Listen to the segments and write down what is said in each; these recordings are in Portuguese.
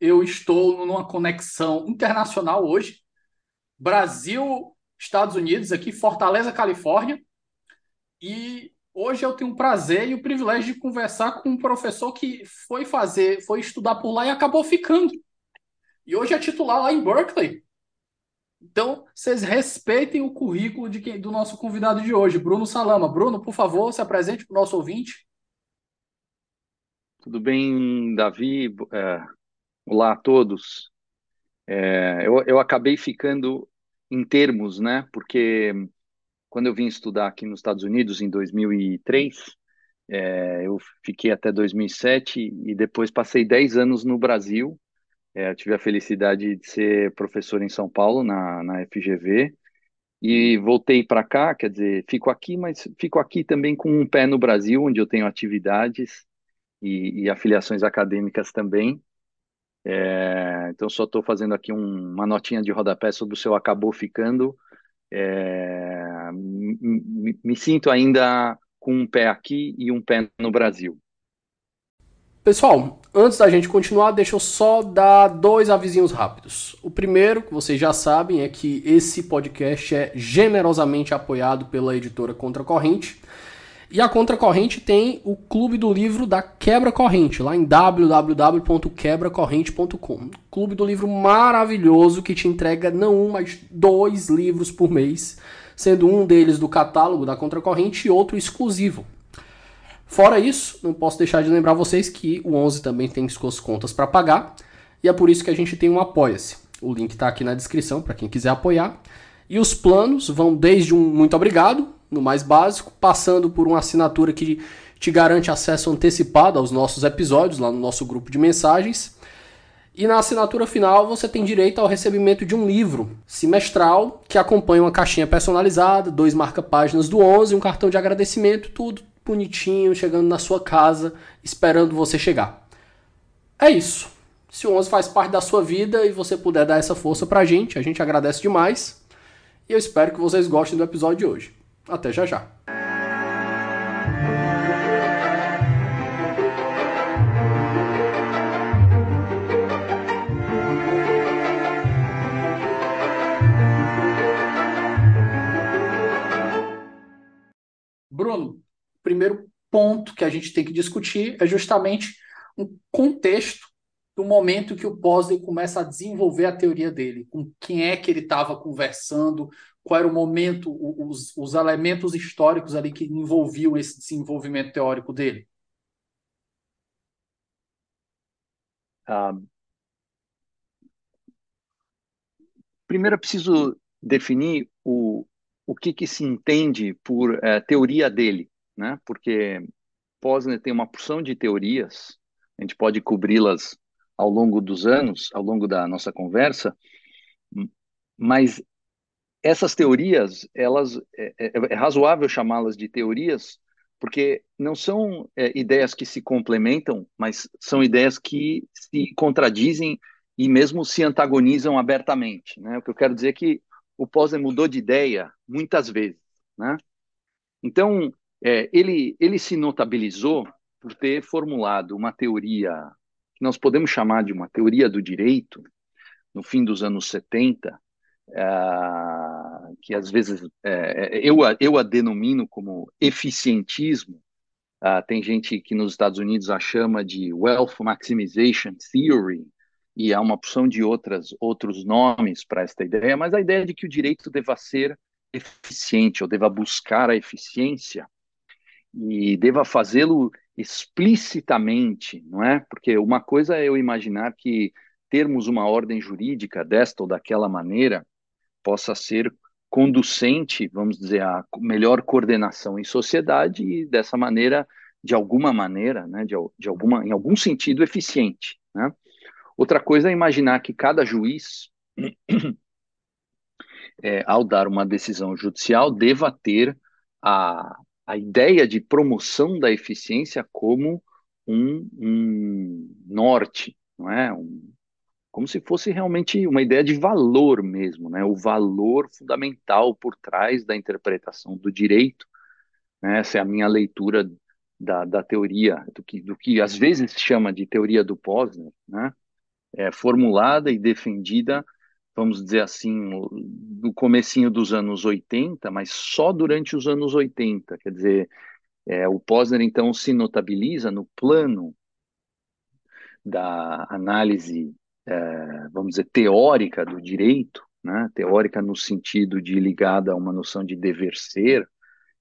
Eu estou numa conexão internacional hoje. Brasil, Estados Unidos, aqui, Fortaleza, Califórnia. E hoje eu tenho o prazer e o privilégio de conversar com um professor que foi fazer, foi estudar por lá e acabou ficando. E hoje é titular lá em Berkeley. Então, vocês respeitem o currículo de quem, do nosso convidado de hoje, Bruno Salama. Bruno, por favor, se apresente para o nosso ouvinte. Tudo bem, Davi? É, olá a todos. É, eu, eu acabei ficando em termos, né? Porque quando eu vim estudar aqui nos Estados Unidos em 2003, é, eu fiquei até 2007 e depois passei 10 anos no Brasil. É, tive a felicidade de ser professor em São Paulo, na, na FGV, e voltei para cá, quer dizer, fico aqui, mas fico aqui também com um pé no Brasil, onde eu tenho atividades e, e afiliações acadêmicas também. É, então, só estou fazendo aqui um, uma notinha de rodapé sobre o seu acabou ficando. É, me, sinto ainda com um pé aqui e um pé no Brasil. Pessoal, antes da gente continuar, deixa eu só dar dois avisinhos rápidos. O primeiro, que vocês já sabem, é que esse podcast é generosamente apoiado pela editora Contra Corrente. E a Contracorrente tem o Clube do Livro da Quebra Corrente, lá em www.quebracorrente.com. Clube do Livro maravilhoso que te entrega não um, mas dois livros por mês, sendo um deles do catálogo da Contracorrente e outro exclusivo. Fora isso, não posso deixar de lembrar vocês que o 11 também tem suas contas para pagar, e é por isso que a gente tem um Apoia-se. O link está aqui na descrição para quem quiser apoiar. E os planos vão desde um muito obrigado, no mais básico, passando por uma assinatura que te garante acesso antecipado aos nossos episódios lá no nosso grupo de mensagens. E na assinatura final você tem direito ao recebimento de um livro semestral que acompanha uma caixinha personalizada, dois marca-páginas do 11, um cartão de agradecimento, tudo bonitinho, chegando na sua casa, esperando você chegar. É isso. Se o 11 faz parte da sua vida e você puder dar essa força pra gente, a gente agradece demais. E eu espero que vocês gostem do episódio de hoje. Até já já. Bruno, primeiro ponto que a gente tem que discutir é justamente um contexto do momento que o Posley começa a desenvolver a teoria dele, com quem é que ele estava conversando, qual era o momento, os, os elementos históricos ali que envolviam esse desenvolvimento teórico dele? Ah, primeiro é preciso definir o, o que, que se entende por é, teoria dele, né? Porque Posner tem uma porção de teorias, a gente pode cobri-las ao longo dos anos, ao longo da nossa conversa, mas essas teorias, elas é, é, é razoável chamá-las de teorias, porque não são é, ideias que se complementam, mas são ideias que se contradizem e mesmo se antagonizam abertamente. Né? O que eu quero dizer é que o Posner mudou de ideia muitas vezes. Né? Então, é, ele, ele se notabilizou por ter formulado uma teoria que nós podemos chamar de uma teoria do direito, no fim dos anos 70, uh, que às vezes uh, eu, eu a denomino como eficientismo. Uh, tem gente que nos Estados Unidos a chama de Wealth Maximization Theory, e há uma opção de outras, outros nomes para esta ideia, mas a ideia de que o direito deva ser eficiente, ou deva buscar a eficiência, e deva fazê-lo explicitamente, não é? Porque uma coisa é eu imaginar que termos uma ordem jurídica desta ou daquela maneira possa ser conducente, vamos dizer, a melhor coordenação em sociedade e dessa maneira, de alguma maneira, né, de, de alguma, em algum sentido eficiente, né? Outra coisa é imaginar que cada juiz é, ao dar uma decisão judicial, deva ter a, a ideia de promoção da eficiência como um, um norte, não é? Um, como se fosse realmente uma ideia de valor mesmo, né? O valor fundamental por trás da interpretação do direito. Né? Essa é a minha leitura da, da teoria, do que, do que às vezes se chama de teoria do Posner, né? É formulada e defendida, vamos dizer assim, no comecinho dos anos 80, mas só durante os anos 80. Quer dizer, é, o Posner então se notabiliza no plano da análise é, vamos dizer, teórica do direito, né? teórica no sentido de ligada a uma noção de dever ser,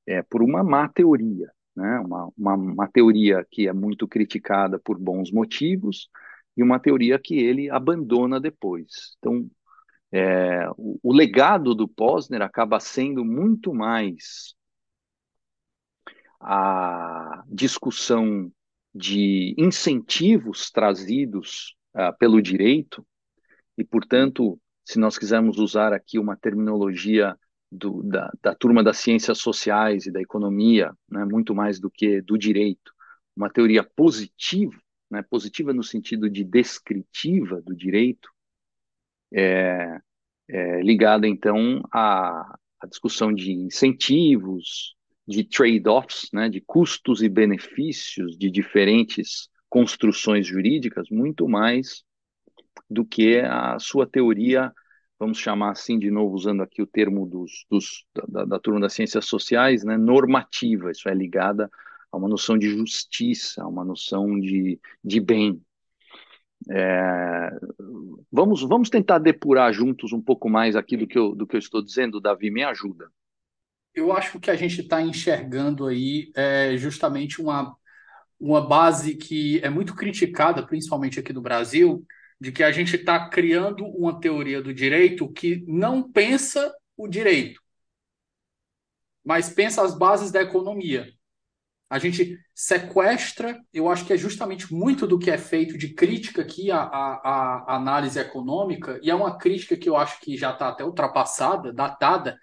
é, por uma má teoria, né? uma, uma, uma teoria que é muito criticada por bons motivos e uma teoria que ele abandona depois. Então, é, o, o, legado do Posner acaba sendo muito mais a discussão de incentivos trazidos uh, pelo direito, e, portanto, se nós quisermos usar aqui uma terminologia do, da, da, turma das ciências sociais e da economia, né, muito mais do que do direito, uma teoria positiva, né, positiva no sentido de descritiva do direito, é, é ligada então à, à, discussão de incentivos, de trade-offs, né, de custos e benefícios de diferentes construções jurídicas muito mais do que a sua teoria, vamos chamar assim de novo, usando aqui o termo dos, dos da, da, turma das ciências sociais, né, normativa, isso é ligada a uma noção de justiça, a uma noção de, de bem. É, vamos, vamos tentar depurar juntos um pouco mais aqui do que eu, do que eu estou dizendo, Davi, me ajuda. Eu acho que a gente está enxergando aí é justamente uma uma base que é muito criticada, principalmente aqui no Brasil, de que a gente está criando uma teoria do direito que não pensa o direito, mas pensa as bases da economia. A gente sequestra, eu acho que é justamente muito do que é feito de crítica aqui à, à, à análise econômica, e é uma crítica que eu acho que já está até ultrapassada, datada,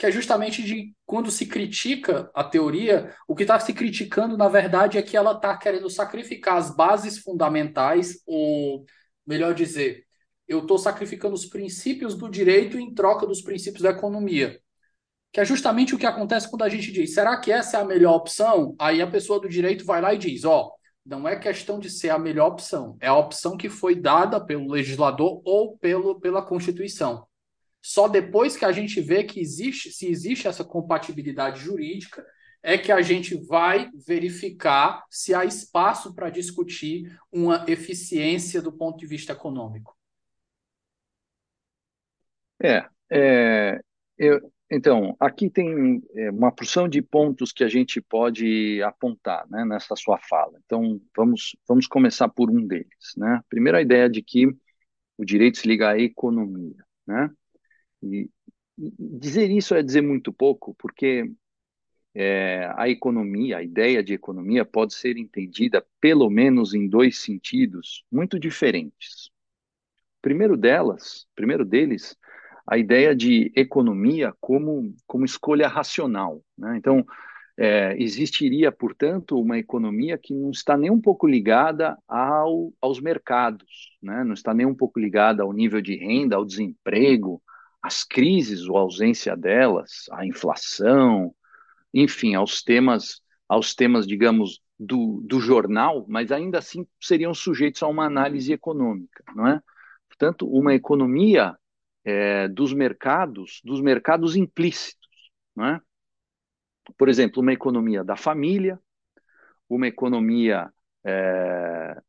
que é justamente de quando se critica a teoria, o que está se criticando, na verdade, é que ela está querendo sacrificar as bases fundamentais, ou melhor dizer, eu estou sacrificando os princípios do direito em troca dos princípios da economia. Que é justamente o que acontece quando a gente diz, será que essa é a melhor opção? Aí a pessoa do direito vai lá e diz, ó, oh, não é questão de ser a melhor opção, é a opção que foi dada pelo legislador ou pelo, pela Constituição. Só depois que a gente vê que existe, se existe essa compatibilidade jurídica, é que a gente vai verificar se há espaço para discutir uma eficiência do ponto de vista econômico. É, é eu, então, aqui tem é, uma porção de pontos que a gente pode apontar né, nessa sua fala. Então, vamos, vamos começar por um deles. Né? Primeiro, a ideia de que o direito se liga à economia. Né? E, dizer isso é dizer muito pouco, porque é, a economia, a ideia de economia pode ser entendida pelo menos em dois sentidos muito diferentes. Primeiro delas, primeiro deles, a ideia de economia como, como escolha racional. Né? Então, é, existiria, portanto, uma economia que não está nem um pouco ligada ao, aos mercados, né? não está nem um pouco ligada ao nível de renda, ao desemprego, as crises ou a ausência delas, a inflação, enfim, aos temas, aos temas, digamos, do, do jornal, mas ainda assim seriam sujeitos a uma análise econômica, não é? Portanto, uma economia é, dos mercados, dos mercados implícitos, não é? Por exemplo, uma economia da família, uma economia é,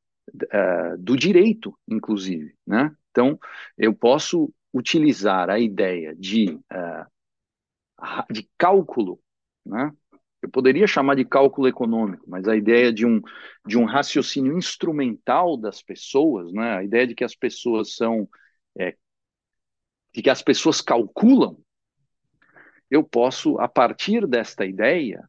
é, do direito, inclusive, né? Então, eu posso utilizar a ideia de, uh, de cálculo, né? eu poderia chamar de cálculo econômico, mas a ideia de um, de um raciocínio instrumental das pessoas, né? a ideia de que as pessoas são. É, de que as pessoas calculam, eu posso, a partir desta ideia,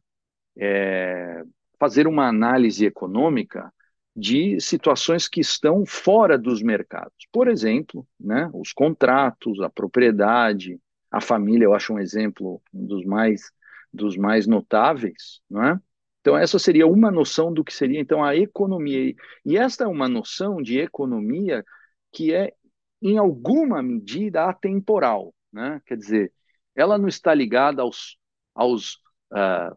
é, fazer uma análise econômica de situações que estão fora dos mercados. Por exemplo, né, os contratos, a propriedade, a família, eu acho um exemplo um dos mais, dos mais notáveis. Não é? Então, essa seria uma noção do que seria então a economia. E esta é uma noção de economia que é, em alguma medida, atemporal. Né? Quer dizer, ela não está ligada aos, aos, uh,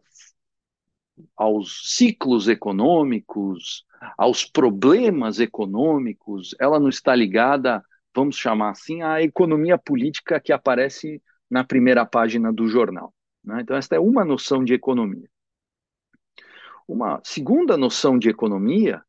aos ciclos econômicos, aos problemas econômicos, ela não está ligada, vamos chamar assim, à economia política que aparece na primeira página do jornal. Né? Então, esta é uma noção de economia. Uma segunda noção de economia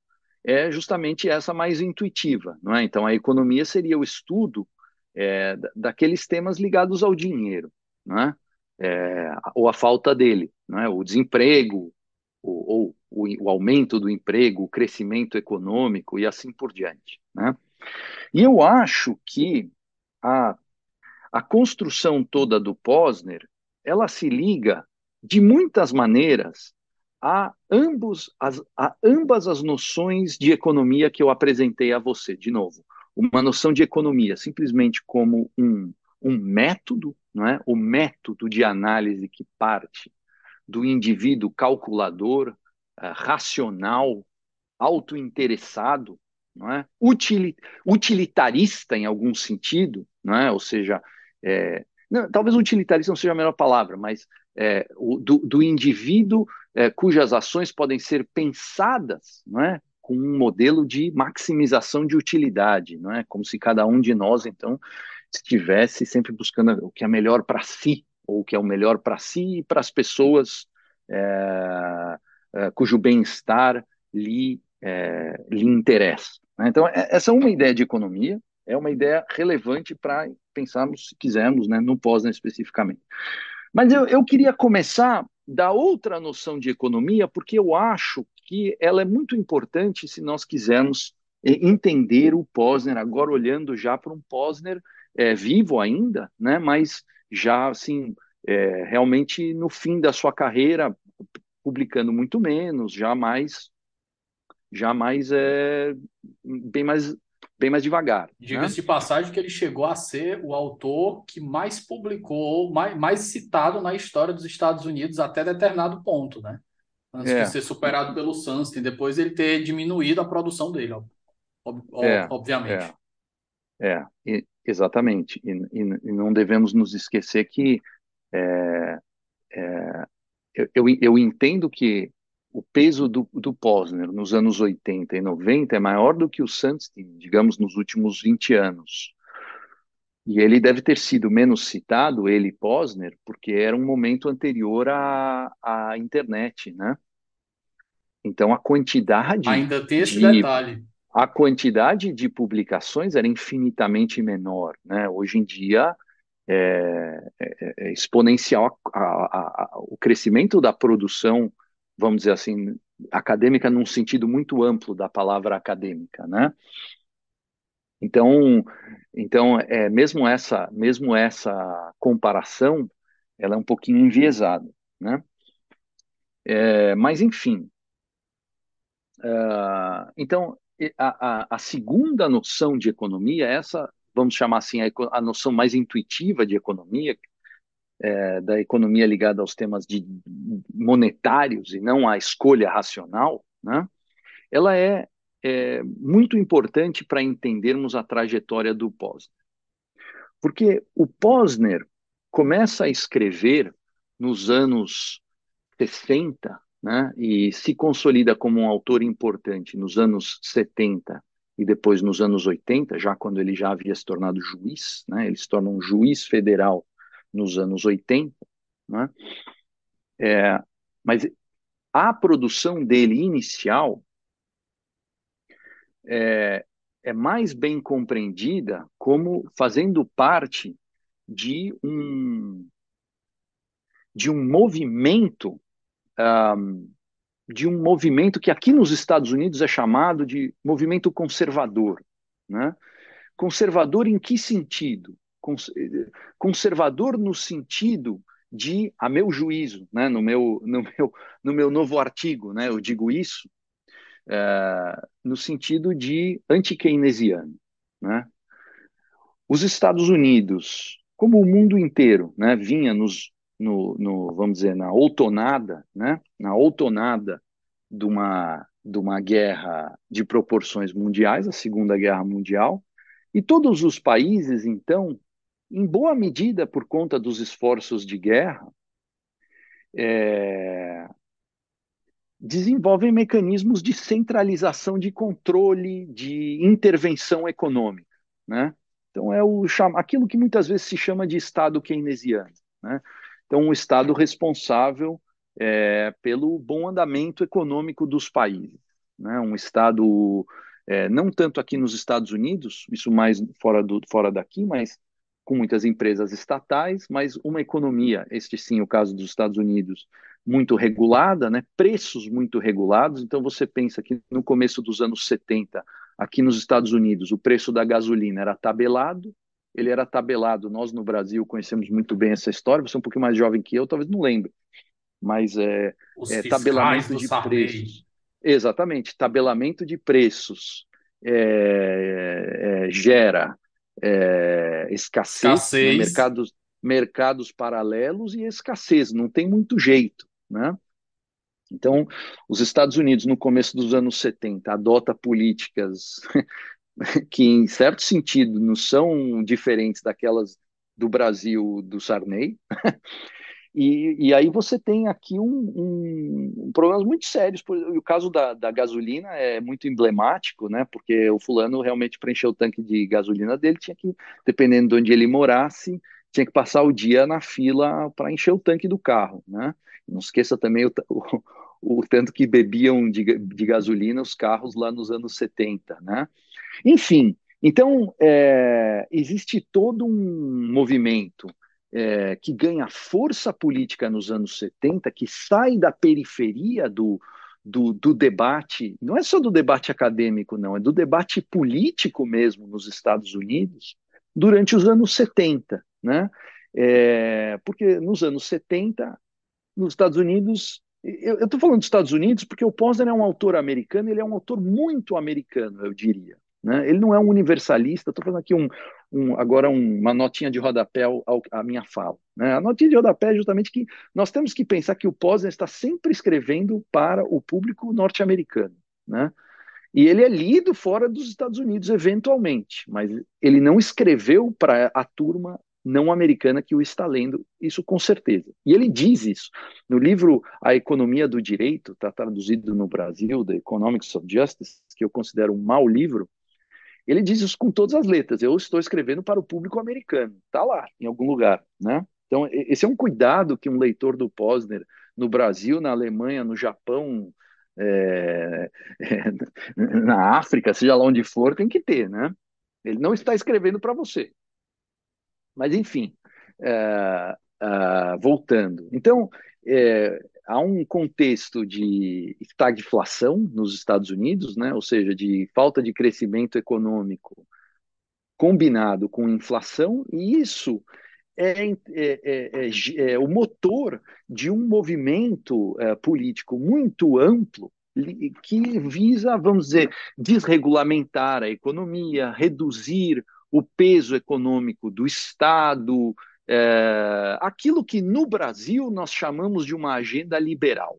é justamente essa mais intuitiva. Não é? Então, a economia seria o estudo é, daqueles temas ligados ao dinheiro, é? É, ou a falta dele, é? o desemprego, ou, ou o, o, aumento do emprego, o crescimento econômico e assim por diante. Né? E eu acho que a, a construção toda do Posner ela se liga de muitas maneiras a, ambos, as, a ambas as noções de economia que eu apresentei a você, de novo. Uma noção de economia simplesmente como um, um método, não é? o método de análise que parte do indivíduo calculador, uh, racional, autointeressado, não é? utilitarista em algum sentido, não é? ou seja, é, não, talvez utilitarista não seja a melhor palavra, mas é, o, do, do, indivíduo é, cujas ações podem ser pensadas não é? com um modelo de maximização de utilidade, não é? como se cada um de nós, então, estivesse sempre buscando o que é melhor para si, ou o que é o melhor para si e para as pessoas é, é, cujo bem-estar lhe, é, lhe interessa. Né? Então, é, essa é uma ideia de economia, é uma ideia relevante para pensarmos, se quisermos, né, no Posner especificamente. Mas eu, eu queria começar da outra noção de economia, porque eu acho que ela é muito importante se nós quisermos é, entender o Posner, agora olhando já para um Posner é, vivo ainda, né, mas já assim é, realmente no fim da sua carreira, publicando muito menos, já mais, já mais é, bem mais bem mais devagar. Diga-se né? de passagem que ele chegou a ser o autor que mais publicou, mais, mais citado na história dos Estados Unidos até determinado ponto, né? Antes é. de ser superado pelo Sunstein, depois ele ter diminuído a produção dele, é, obviamente. É, é exatamente. E, e, e, não devemos nos esquecer que eu, eu, entendo que o peso do, do Posner nos anos 80 e 90 é maior do que o Sunstein, digamos, nos últimos 20 anos. E ele deve ter sido menos citado, ele Posner, porque era um momento anterior à, à internet, né? Então a quantidade. Ainda tem esse de, detalhe. A quantidade de publicações era infinitamente menor, né? Hoje em dia é, é, é exponencial a, a, a, o crescimento da produção, vamos dizer assim, acadêmica num sentido muito amplo da palavra acadêmica, né? Então, então é, mesmo essa mesmo essa comparação, ela é um pouquinho enviesada, né? É, mas enfim, uh, então a, a, a, segunda noção de economia, essa vamos chamar assim, a, a noção mais intuitiva de economia, é, da economia ligada aos temas de monetários e não à escolha racional, né? ela é, é muito importante para entendermos a trajetória do Posner. Porque o Posner começa a escrever nos anos 60 né, e se consolida como um autor importante nos anos 70 e depois nos anos 80, já quando ele já havia se tornado juiz, né, ele se torna um juiz federal nos anos 80, né, é, mas a produção dele inicial é, é mais bem compreendida como fazendo parte de um de um movimento um, de um movimento que aqui nos Estados Unidos é chamado de movimento conservador. Né? Conservador em que sentido? Conservador no sentido de, a meu juízo, né, no, meu, no, meu, no meu novo artigo, né, eu digo isso, é, no sentido de anti-keynesiano. Né? Os Estados Unidos, como o mundo inteiro, né, vinha nos, no, no, vamos dizer, na outonada, né, na outonada de uma, de uma guerra de proporções mundiais, a Segunda Guerra Mundial, e todos os países, então, em boa medida por conta dos esforços de guerra, é, desenvolvem mecanismos de centralização de controle, de intervenção econômica. Né? Então, é o, aquilo que muitas vezes se chama de Estado keynesiano. Né? Então, um Estado responsável é, pelo bom andamento econômico dos países. Né? Um Estado, é, não tanto aqui nos Estados Unidos, isso mais fora, do, fora daqui, mas com muitas empresas estatais, mas uma economia, este sim, o caso dos Estados Unidos, muito regulada, né? preços muito regulados. Então, você pensa que no começo dos anos 70, aqui nos Estados Unidos, o preço da gasolina era tabelado, ele era tabelado. Nós no Brasil conhecemos muito bem essa história. Você é um pouquinho mais jovem que eu, talvez não lembre, mas é, é tabelamento de preços. Exatamente, tabelamento de preços é, é, gera é, escassez, né, escassez. Né, mercados, mercados paralelos e escassez, não tem muito jeito, né? Então, os Estados Unidos, no começo dos anos 70, adota políticas que, em certo sentido, não são diferentes daquelas do Brasil do Sarney, E, e aí você tem aqui um, um, um problemas muito sérios. O caso da, da, gasolina é muito emblemático, né? Porque o fulano realmente preencheu o tanque de gasolina dele, tinha que, dependendo de onde ele morasse, tinha que passar o dia na fila para encher o tanque do carro, né? Não esqueça também o, o, o tanto que bebiam de, de, gasolina os carros lá nos anos 70, né? Enfim, então é, existe todo um movimento é, que ganha força política nos anos 70, que sai da periferia do, do, do, debate, não é só do debate acadêmico, não, é do debate político mesmo nos Estados Unidos, durante os anos 70. Né? É, porque nos anos 70, nos Estados Unidos, eu estou falando dos Estados Unidos porque o Posner é um autor americano, ele é um autor muito americano, eu diria. Né? Ele não é um universalista, estou falando aqui um, um, agora um, uma notinha de rodapé ao, à minha fala. Né? A notinha de rodapé é justamente que nós temos que pensar que o Posner está sempre escrevendo para o público norte-americano. Né? E ele é lido fora dos Estados Unidos, eventualmente, mas ele não escreveu para a turma não americana que o está lendo, isso com certeza. E ele diz isso. No livro A Economia do Direito, está traduzido no Brasil, The Economics of Justice, que eu considero um mau livro, ele diz isso com todas as letras. Eu estou escrevendo para o público americano. Está lá, em algum lugar, né? Então, esse é um cuidado que um leitor do Posner no Brasil, na Alemanha, no Japão, é, é, na África, seja lá onde for, tem que ter, né? Ele não está escrevendo para você. Mas, enfim, é, é voltando. Então, é, há um contexto de estagflação nos Estados Unidos, né? ou seja, de falta de crescimento econômico combinado com inflação, e isso é, é, é, é, é o motor de um movimento é, político muito amplo que visa, vamos dizer, desregulamentar a economia, reduzir o peso econômico do Estado, é, aquilo que no Brasil nós chamamos de uma agenda liberal.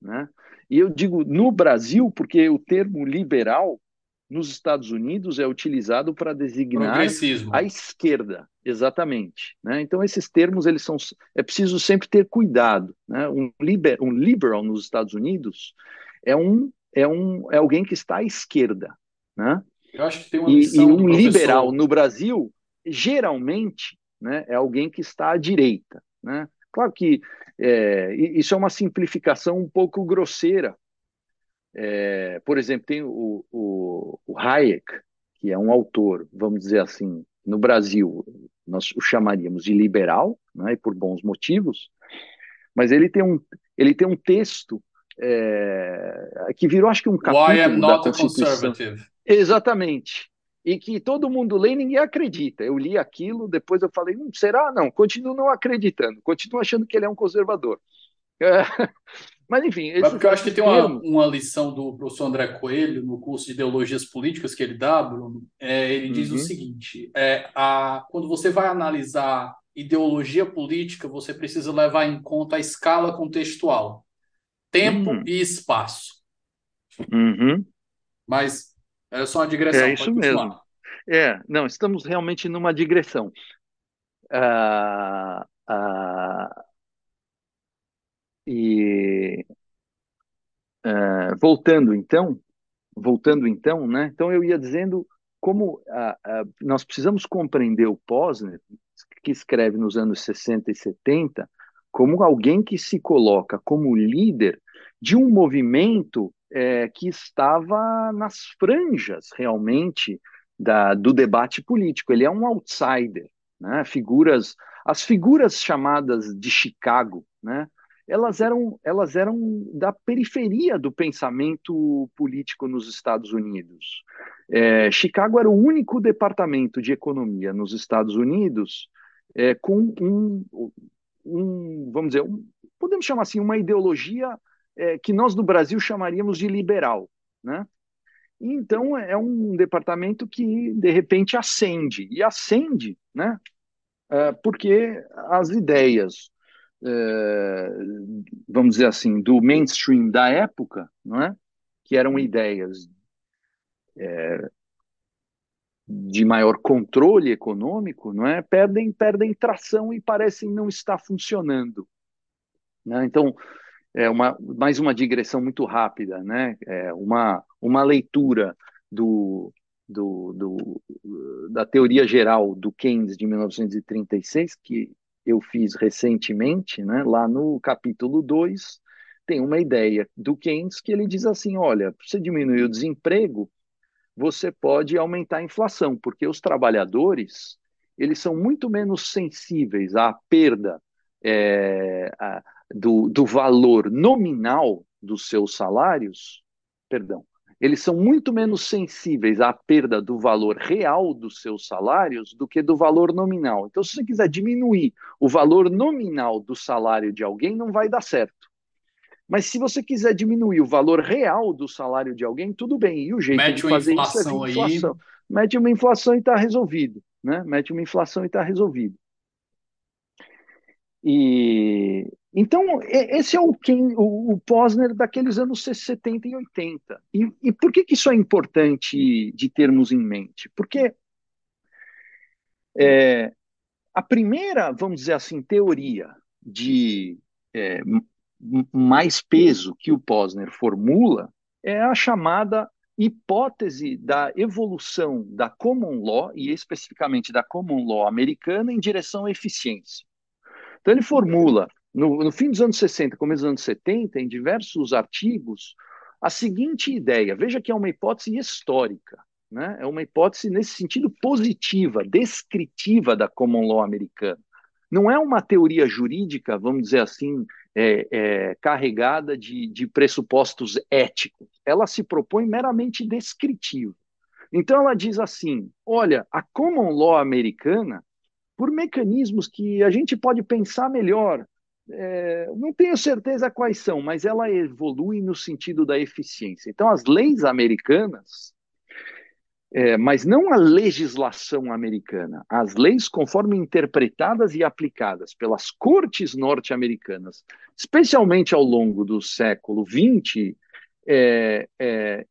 Né? E eu digo no Brasil porque o termo liberal nos Estados Unidos é utilizado para designar a esquerda, exatamente. Né? Então esses termos eles são é preciso sempre ter cuidado. Né? Um, liber, um liberal nos Estados Unidos é um é um é alguém que está à esquerda, né? Eu acho que tem uma e, e um liberal no Brasil geralmente né, é alguém que está à direita. Né? Claro que é, isso é uma simplificação um pouco grosseira. É, por exemplo, tem o, o, o, Hayek, que é um autor, vamos dizer assim, no Brasil, nós o chamaríamos de liberal, né, por bons motivos, mas ele tem um, ele tem um texto é, que virou, acho que um capítulo Why I'm not da Constituição. Exatamente e que todo mundo lê e ninguém acredita. Eu li aquilo, depois eu falei, hum, será? Não, continuo não acreditando, continuo achando que ele é um conservador. Mas, enfim. Mas porque eu acho que tem uma, uma lição do professor André Coelho, no curso de Ideologias Políticas que ele dá, Bruno. É, ele diz uhum. o seguinte: é, a, quando você vai analisar ideologia política, você precisa levar em conta a escala contextual, tempo uhum. e espaço. Uhum. Mas é só uma digressão. É isso mesmo. É, não, estamos realmente numa digressão. Uh, uh, e uh, voltando então, voltando então, né? Então eu ia dizendo como nós precisamos compreender o Posner, que escreve nos anos 60 e 70, como alguém que se coloca como líder de um movimento é, que estava nas franjas realmente da, do debate político. Ele é um outsider, né? Figuras, as figuras chamadas de Chicago, né? Elas eram, elas eram da periferia do pensamento político nos Estados Unidos. É, Chicago era o único departamento de economia nos Estados Unidos é, com um, um, vamos dizer, um, podemos chamar assim, uma ideologia é, que nós no Brasil chamaríamos de liberal, né? Então é um departamento que de repente acende e acende, né? É, porque as ideias, é, vamos dizer assim, do mainstream da época, não é? Que eram ideias é, de maior controle econômico, não é? Perdem, perdem tração e parecem não estar funcionando. Né? Então, é uma, mais uma digressão muito rápida, né? É uma, uma leitura do, do, do, da teoria geral do Keynes de 1936, que eu fiz recentemente, né? lá no capítulo 2, tem uma ideia do Keynes que ele diz assim: olha, você diminuir o desemprego, você pode aumentar a inflação, porque os trabalhadores eles são muito menos sensíveis à perda é, a, do, do valor nominal dos seus salários, perdão, eles são muito menos sensíveis à perda do valor real dos seus salários do que do valor nominal. Então, se você quiser diminuir o valor nominal do salário de alguém, não vai dar certo. Mas se você quiser diminuir o valor real do salário de alguém, tudo bem. E o jeito Mete de fazer isso é inflação. Aí. Mete uma inflação e está resolvido. Né? Mete uma inflação e está resolvido. E então esse é o, quem, o, o Posner daqueles anos 70 e 80. E, e por que, que isso é importante de termos em mente? Porque é, a primeira, vamos dizer assim, teoria de é, mais peso que o Posner formula é a chamada hipótese da evolução da common law, e especificamente da common law americana, em direção à eficiência. Então, ele formula, no, no fim dos anos 60, começo dos anos 70, em diversos artigos, a seguinte ideia: veja que é uma hipótese histórica, né? é uma hipótese nesse sentido positiva, descritiva da common law americana. Não é uma teoria jurídica, vamos dizer assim, é, é, carregada de, de pressupostos éticos. Ela se propõe meramente descritiva. Então, ela diz assim: olha, a common law americana por mecanismos que a gente pode pensar melhor. É, não tenho certeza quais são, mas ela evolui no sentido da eficiência. Então, as leis americanas, é, mas não a legislação americana, as leis conforme interpretadas e aplicadas pelas cortes norte-americanas, especialmente ao longo do século XX, é, é,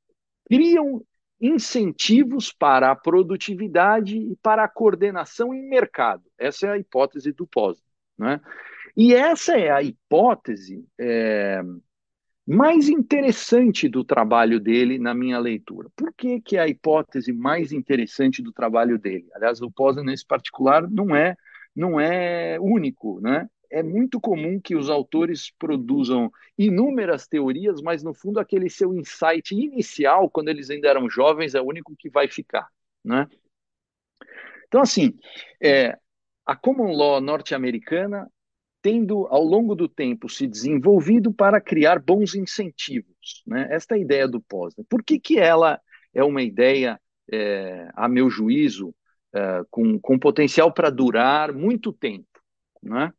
criam incentivos para a produtividade e para a coordenação em mercado. Essa é a hipótese do Posner. Né? E essa é a hipótese é, mais interessante do trabalho dele na minha leitura. Por que, que é a hipótese mais interessante do trabalho dele? Aliás, o Posner, nesse particular, não é, não é único. Né? é muito comum que os autores produzam inúmeras teorias, mas no fundo aquele seu insight inicial, quando eles ainda eram jovens, é o único que vai ficar, né? Então, assim, é, a common law norte-americana tendo ao longo do tempo se desenvolvido para criar bons incentivos, né? Esta é a ideia do Posner. Por que que ela é uma ideia, é, a meu juízo, é, com, com potencial para durar muito tempo, né?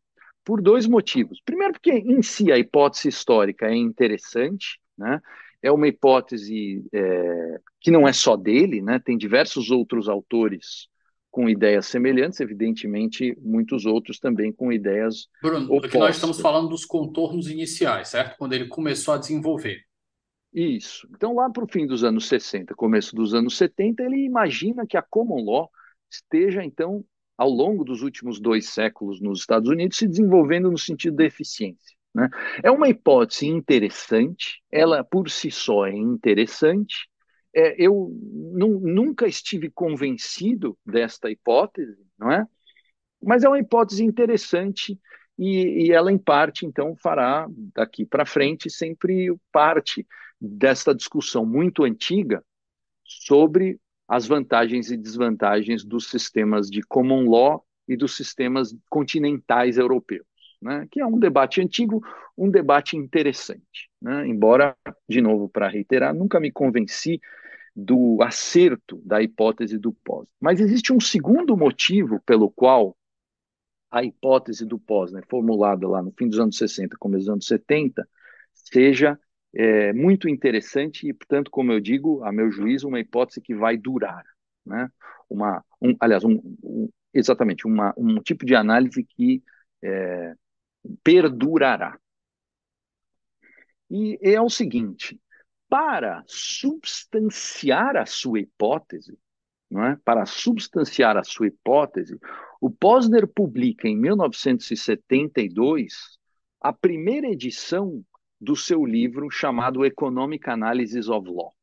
por dois motivos. Primeiro, porque em si a hipótese histórica é interessante, né? é uma hipótese é, que não é só dele, né? tem diversos outros autores com ideias semelhantes, evidentemente, muitos outros também com ideias Bruno, opostas. aqui nós estamos falando dos contornos iniciais, certo? Quando ele começou a desenvolver. Isso. Então, lá para o fim dos anos 60, começo dos anos 70, ele imagina que a common law esteja, então, ao longo dos últimos dois séculos nos Estados Unidos, se desenvolvendo no sentido da eficiência. Né? É uma hipótese interessante, ela por si só é interessante, é, eu nunca estive convencido desta hipótese, não é? Mas é uma hipótese interessante e, e ela, em parte, então, fará daqui para frente sempre parte desta discussão muito antiga sobre as vantagens e desvantagens dos sistemas de common law e dos sistemas continentais europeus. Né, que é um debate antigo, um debate interessante. Né, embora, de novo, para reiterar, nunca me convenci do acerto da hipótese do Posner. Mas existe um segundo motivo pelo qual a hipótese do Posner, formulada lá no fim dos anos 60, começo dos anos 70, seja é, muito interessante e, portanto, como eu digo, a meu juízo, uma hipótese que vai durar. Né? Uma, um, aliás, um, um, exatamente, uma, um tipo de análise que é, perdurará. E é o seguinte: para substanciar a sua hipótese, não é? para substanciar a sua hipótese, o Posner publica em 1972 a primeira edição do seu livro chamado Economic Analysis of Law,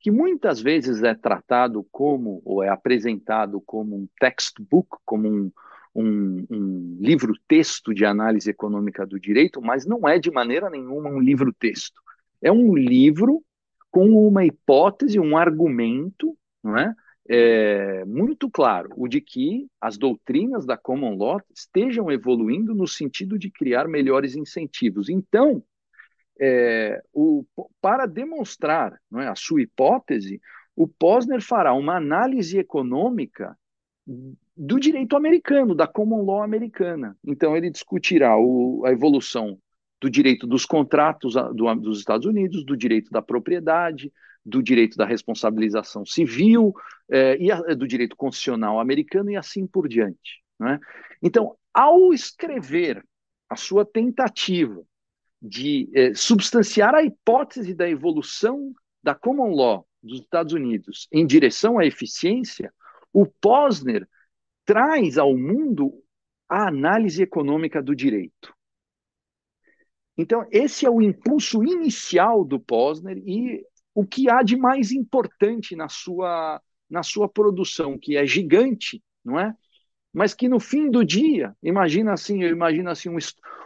que muitas vezes é tratado como, ou é apresentado como um textbook, como um, um, um livro-texto de análise econômica do direito, mas não é de maneira nenhuma um livro-texto é um livro com uma hipótese, um argumento, não é? É, muito claro, o de que as doutrinas da common law estejam evoluindo no sentido de criar melhores incentivos. Então, é, o, para demonstrar é, a sua hipótese, o Posner fará uma análise econômica do direito americano, da common law americana. Então, ele discutirá o, a evolução do direito dos contratos do, dos Estados Unidos, do direito da propriedade, do direito da responsabilização civil eh, e do direito constitucional americano e assim por diante. Né? Então, ao escrever a sua tentativa de eh, substanciar a hipótese da evolução da common law dos Estados Unidos em direção à eficiência, o Posner traz ao mundo a análise econômica do direito. Então, esse é o impulso inicial do Posner e o que há de mais importante na sua, na sua produção, que é gigante, não é? Mas que no fim do dia, imagina assim, eu imagino assim um,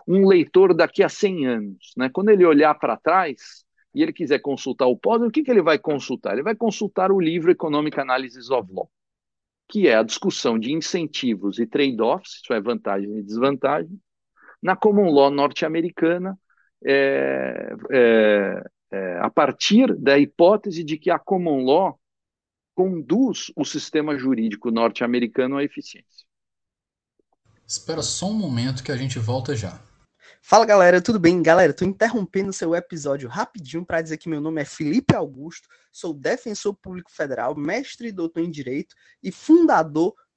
um leitor daqui a 100 anos, né? Quando ele olhar para trás e ele quiser consultar o Posner, o que, que ele vai consultar? Ele vai consultar o livro Economic Analysis of Law, que é a discussão de incentivos e trade-offs, isso é vantagem e desvantagem, na common law norte-americana, é, é, é, a partir da hipótese de que a common law conduz o sistema jurídico norte-americano à eficiência. Espera só um momento que a gente volta já. Fala galera, tudo bem? Galera, tô interrompendo seu episódio rapidinho para dizer que meu nome é Felipe Augusto, sou defensor público federal, mestre e doutor em direito e fundador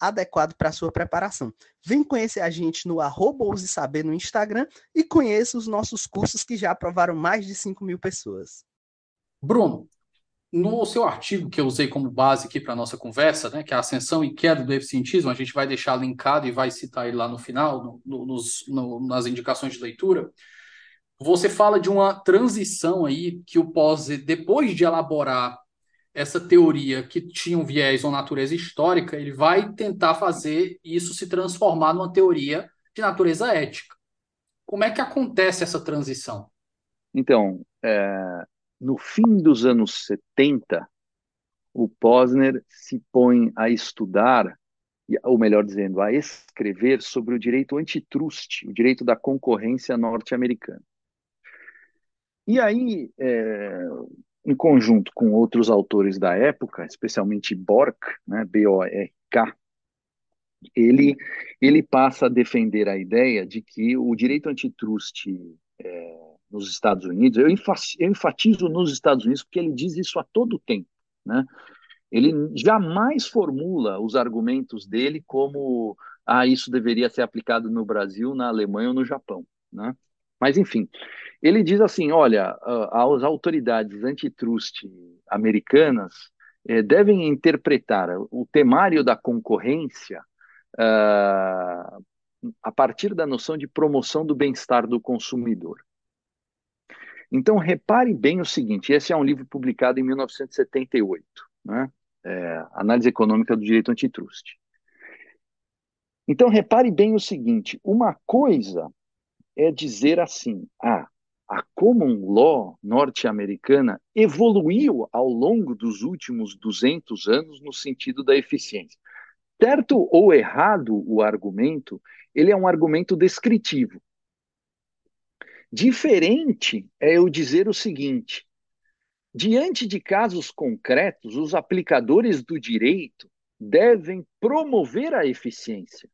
adequado para sua preparação. Vem conhecer a gente no arroba Saber no Instagram e conheça os nossos cursos que já aprovaram mais de 5 mil pessoas. Bruno, no seu artigo que eu usei como base aqui para a nossa conversa, né, que é a ascensão e queda do eficientismo, a gente vai deixar linkado e vai citar ele lá no final, no, no, nos, no, nas indicações de leitura. Você fala de uma transição aí que o pós, depois de elaborar essa teoria que tinha um viés ou natureza histórica, ele vai tentar fazer isso se transformar numa teoria de natureza ética. Como é que acontece essa transição? Então, é, no fim dos anos 70, o Posner se põe a estudar, ou melhor dizendo, a escrever sobre o direito antitrust, o direito da concorrência norte-americana. E aí, é, em conjunto com outros autores da época, especialmente Bork, né, B-O-R-K, ele, ele passa a defender a ideia de que o direito antitrust é, nos Estados Unidos, eu, enfatizo nos Estados Unidos porque ele diz isso a todo tempo, né? Ele jamais formula os argumentos dele como ah, isso deveria ser aplicado no Brasil, na Alemanha ou no Japão, né? Mas, enfim, ele diz assim: olha, as autoridades antitrust americanas eh, devem interpretar o temário da concorrência uh, a partir da noção de promoção do bem-estar do consumidor. Então, repare bem o seguinte: esse é um livro publicado em 1978, né? É, Análise Econômica do Direito Antitrust. Então, repare bem o seguinte: uma coisa é dizer assim, ah, a common law norte-americana evoluiu ao longo dos últimos 200 anos no sentido da eficiência. Certo ou errado o argumento, ele é um argumento descritivo. Diferente é eu dizer o seguinte: diante de casos concretos, os aplicadores do direito devem promover a eficiência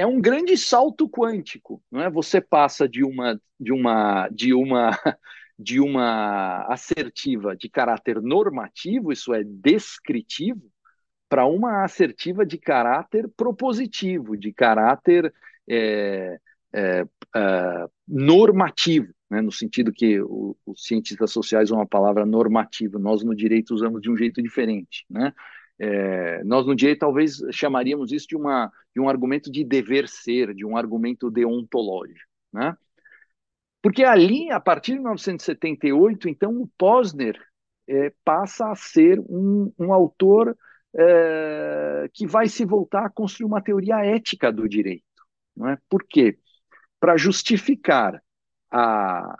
é um grande salto quântico, não é? Você passa de uma de uma de uma de uma assertiva de caráter normativo, isso é descritivo, para uma assertiva de caráter propositivo, de caráter é, é, é, normativo, né? no sentido que o, os cientistas sociais usam a palavra normativo, nós no direito usamos de um jeito diferente, né? É, nós no direito talvez chamaríamos isso de, uma, de um argumento de dever ser, de um argumento deontológico, né? Porque ali, a partir de 1978, então o Posner é, passa a ser um, um autor é, que vai se voltar a construir uma teoria ética do direito, não é? Por quê? Para justificar a,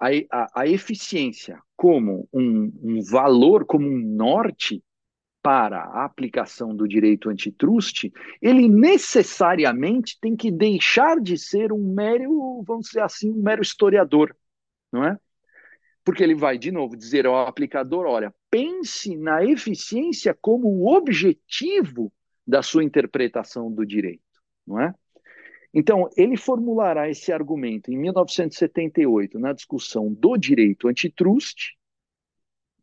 a, a, eficiência como um, um valor, como um norte para a aplicação do direito antitrust, ele necessariamente tem que deixar de ser um mero, vamos dizer assim, um mero historiador, não é? Porque ele vai, de novo, dizer ao aplicador: olha, pense na eficiência como o objetivo da sua interpretação do direito, não é? Então, ele formulará esse argumento em 1978 na discussão do direito antitrust,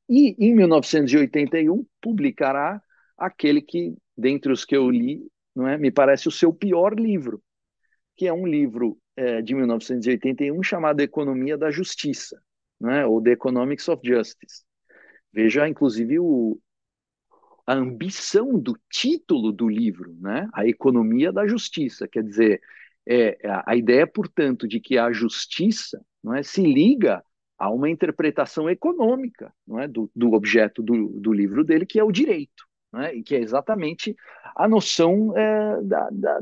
e, em 1981, publicará aquele que, dentre os que eu li, não é, me parece o seu pior livro, que é um livro é, de 1981 chamado Economia da Justiça, não é, ou The Economics of Justice. Veja, inclusive, o, a ambição do título do livro, né? A economia da justiça, quer dizer, é, a ideia, portanto, de que a justiça não é, se liga há uma interpretação econômica não é, do, do objeto do, do livro dele, que é o direito, é, e que é exatamente a noção é, da, da,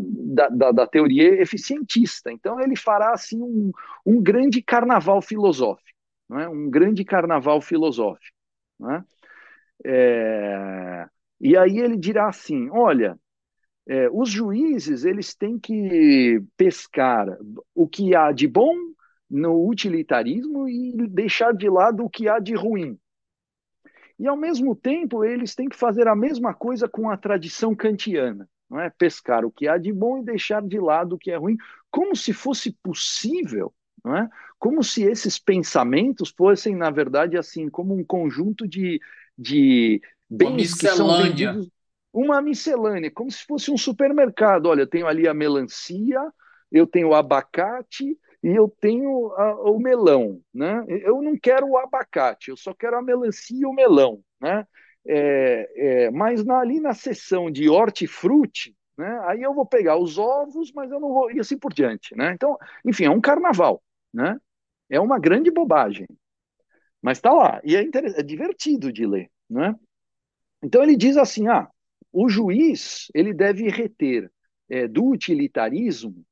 da, da, teoria eficientista. Então, ele fará assim um, um grande carnaval filosófico, é, um grande carnaval filosófico. É? é, e aí ele dirá assim: olha, é, os juízes eles têm que pescar o que há de bom no utilitarismo e deixar de lado o que há de ruim. E, ao mesmo tempo, eles têm que fazer a mesma coisa com a tradição kantiana, não é? pescar o que há de bom e deixar de lado o que é ruim, como se fosse possível, não é? como se esses pensamentos fossem, na verdade, assim, como um conjunto de, de bens que são vendidos. Uma miscelânea, como se fosse um supermercado. Olha, eu tenho ali a melancia, eu tenho o abacate, e eu tenho a, o melão, né? Eu não quero o abacate, eu só quero a melancia e o melão, né? É, é, mas na, ali na seção de hortifruti, né? Aí eu vou pegar os ovos, mas eu não vou e assim por diante, né? Então, enfim, é um carnaval, né? É uma grande bobagem, mas está lá e é, é divertido de ler, né? Então ele diz assim, ah, o juiz ele deve reter é, do utilitarismo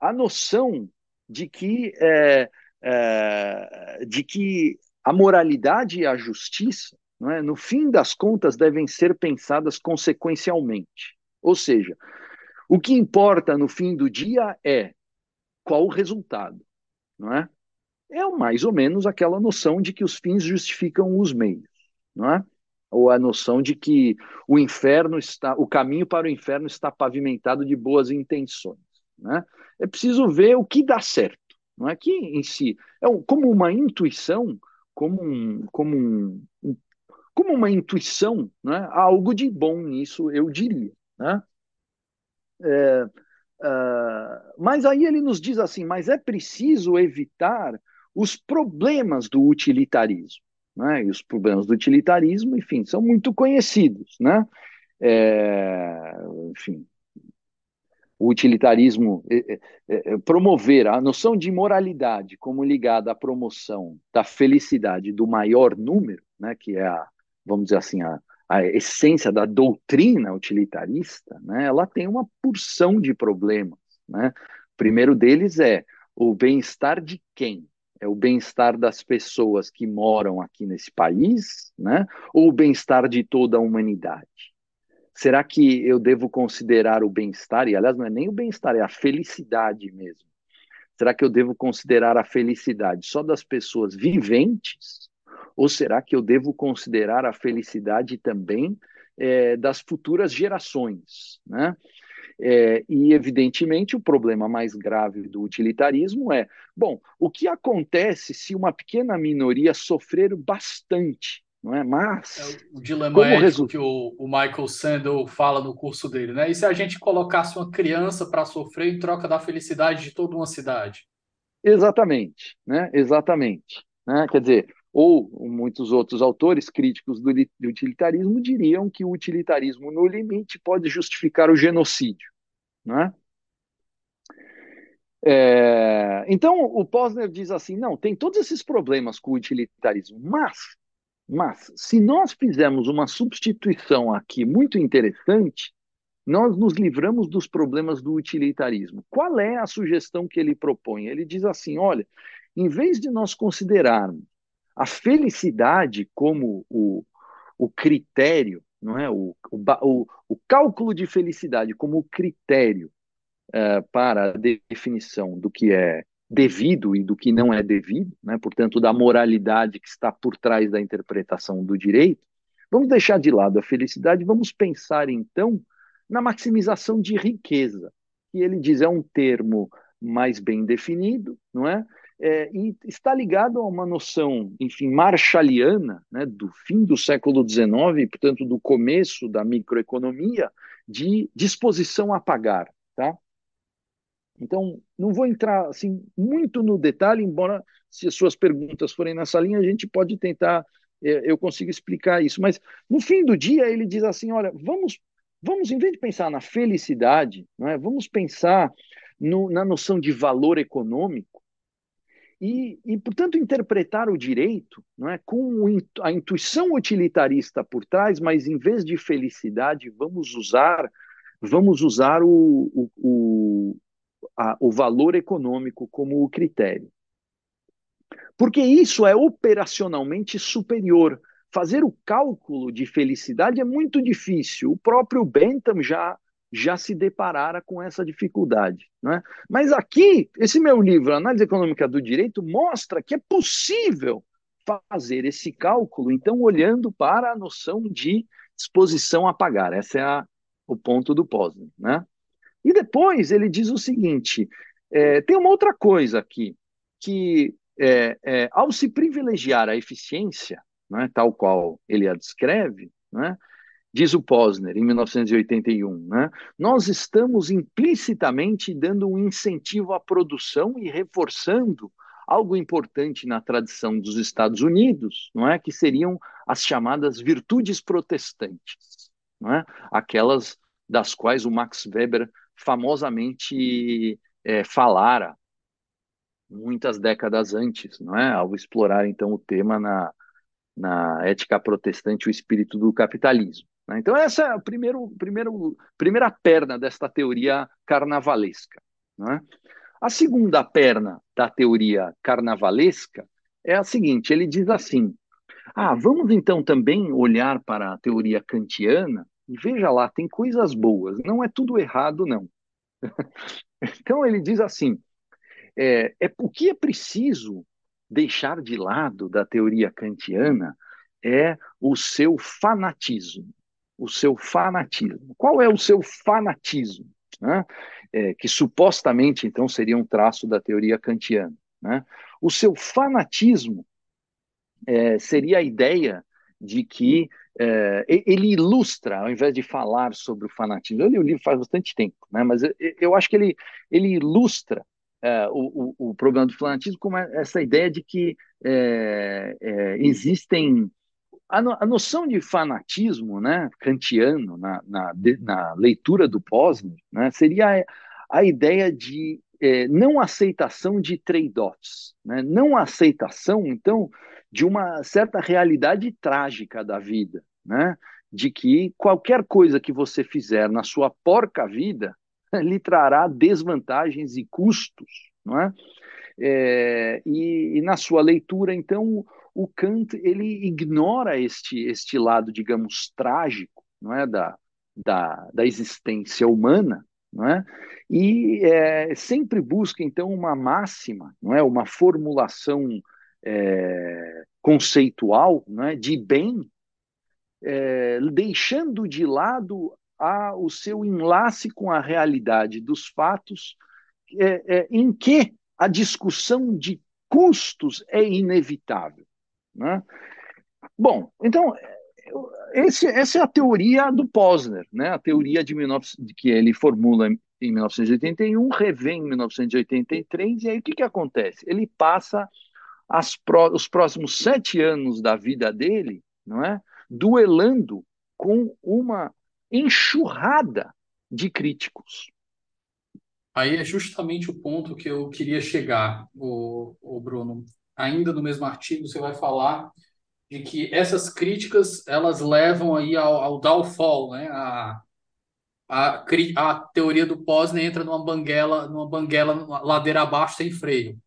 a noção de que, é, é, de que a moralidade e a justiça, é, no fim das contas, devem ser pensadas consequencialmente. Ou seja, o que importa no fim do dia é qual o resultado, não é? É mais ou menos aquela noção de que os fins justificam os meios, não é? Ou a noção de que o inferno está, o caminho para o inferno está pavimentado de boas intenções, né? É preciso ver o que dá certo, não é que em si é um, como uma intuição, como um, como um, como uma intuição, né? Há algo de bom nisso, eu diria, né? É, uh, mas aí ele nos diz assim: mas é preciso evitar os problemas do utilitarismo. Né? E os problemas do utilitarismo, enfim, são muito conhecidos. Né? É, enfim, o utilitarismo é, é, é, promover a noção de moralidade como ligada à promoção da felicidade do maior número, né, que é a, vamos dizer assim, a, a essência da doutrina utilitarista, né, ela tem uma porção de problemas. Né? O primeiro deles é o bem-estar de quem? É o bem-estar das pessoas que moram aqui nesse país, né? ou o bem-estar de toda a humanidade? Será que eu devo considerar o bem-estar, e aliás, não é nem o bem-estar, é a felicidade mesmo. Será que eu devo considerar a felicidade só das pessoas viventes? Ou será que eu devo considerar a felicidade também é, das futuras gerações? Né? É, e, evidentemente, o problema mais grave do utilitarismo é: bom, o que acontece se uma pequena minoria sofrer bastante? Não é? Mas. É o dilema ético que o, o, Michael Sandel fala no curso dele, né? E se a gente colocasse uma criança para sofrer em troca da felicidade de toda uma cidade? Exatamente, né? Exatamente. Né? Quer dizer, ou muitos outros autores críticos do, utilitarismo diriam que o utilitarismo, no limite, pode justificar o genocídio. Né? É, então, o Posner diz assim: não, tem todos esses problemas com o utilitarismo, mas, mas se nós fizermos uma substituição aqui muito interessante, nós nos livramos dos problemas do utilitarismo. Qual é a sugestão que ele propõe? Ele diz assim: olha, em vez de nós considerarmos a felicidade como o, o critério, não é? O, o, o cálculo de felicidade como critério uh, para a definição do que é devido e do que não é devido, né? portanto, da moralidade que está por trás da interpretação do direito, vamos deixar de lado a felicidade, vamos pensar então na maximização de riqueza, que ele diz é um termo mais bem definido, não é? é, e está ligado a uma noção, enfim, marshalliana, né, do fim do século XIX, portanto, do começo da microeconomia, de disposição a pagar, tá? Então, não vou entrar assim muito no detalhe, embora se as suas perguntas forem nessa linha, a gente pode tentar, é, eu consigo explicar isso. Mas no fim do dia ele diz assim, olha, vamos, vamos em vez de pensar na felicidade, não é? Vamos pensar no, na noção de valor econômico e, e, portanto, interpretar o direito não é, com a intuição utilitarista por trás, mas em vez de felicidade, vamos usar, vamos usar o, o, a, o valor econômico como o critério. Porque isso é operacionalmente superior. Fazer o cálculo de felicidade é muito difícil. O próprio Bentham já já se deparara com essa dificuldade. Né? Mas aqui, esse meu livro, Análise Econômica do Direito, mostra que é possível fazer esse cálculo, então, olhando para a noção de disposição a pagar. Esse é a, o ponto do Posner. Né? E depois ele diz o seguinte: é, tem uma outra coisa aqui, que é, é, ao se privilegiar a eficiência, né, tal qual ele a descreve, né, diz o Posner, em 1981, né? nós estamos implicitamente dando um incentivo à produção e reforçando algo importante na tradição dos Estados Unidos, não é? que seriam as chamadas virtudes protestantes, não é? aquelas das quais o Max Weber famosamente é, falara muitas décadas antes, não é? ao explorar então o tema na, na ética protestante, o espírito do capitalismo. Né? Então, essa é a primeiro, primeiro, primeira perna desta teoria carnavalesca. Né? A segunda perna da teoria carnavalesca é a seguinte: ele diz assim, ah, vamos então também olhar para a teoria kantiana e veja lá, tem coisas boas, não é tudo errado, não. então ele diz assim: é, é o que é preciso deixar de lado da teoria kantiana é o seu fanatismo. O seu fanatismo. Qual é o seu fanatismo? Né? É, que supostamente, então, seria um traço da teoria kantiana. Né? O seu fanatismo é, seria a ideia de que é, ele ilustra, ao invés de falar sobre o fanatismo, eu li o livro faz bastante tempo, né, mas eu, eu acho que ele, ele ilustra é, o, o, o, problema do fanatismo como essa ideia de que é, é, existem a, no, a, noção de fanatismo, né, kantiano na, na, de, na leitura do Posner, né, seria a, a ideia de é, não aceitação de trade-offs, né, não aceitação, então, de uma certa realidade trágica da vida, né? De que qualquer coisa que você fizer na sua porca vida lhe trará desvantagens e custos, não é? é e, e, na sua leitura, então, o Kant ele ignora este este lado, digamos, trágico, não é, da da, da existência humana, não é? E é, sempre busca então uma máxima, não é, uma formulação é, conceitual né, de bem, é, deixando de lado a, o seu enlace com a realidade dos fatos, é, é em que a discussão de custos é inevitável. Né? Bom, então, esse, essa é a teoria do Posner, né? a teoria de 19, que ele formula em 1981, revê em 1983, e aí o que, que acontece? Ele passa os próximos sete anos da vida dele, não é, duelando com uma enxurrada de críticos. Aí é justamente o ponto que eu queria chegar, o, o Bruno. Ainda no mesmo artigo você vai falar de que essas críticas elas levam aí ao, ao downfall, né? A, a, a teoria do Posner entra numa banguela, numa banguela ladeira abaixo sem freio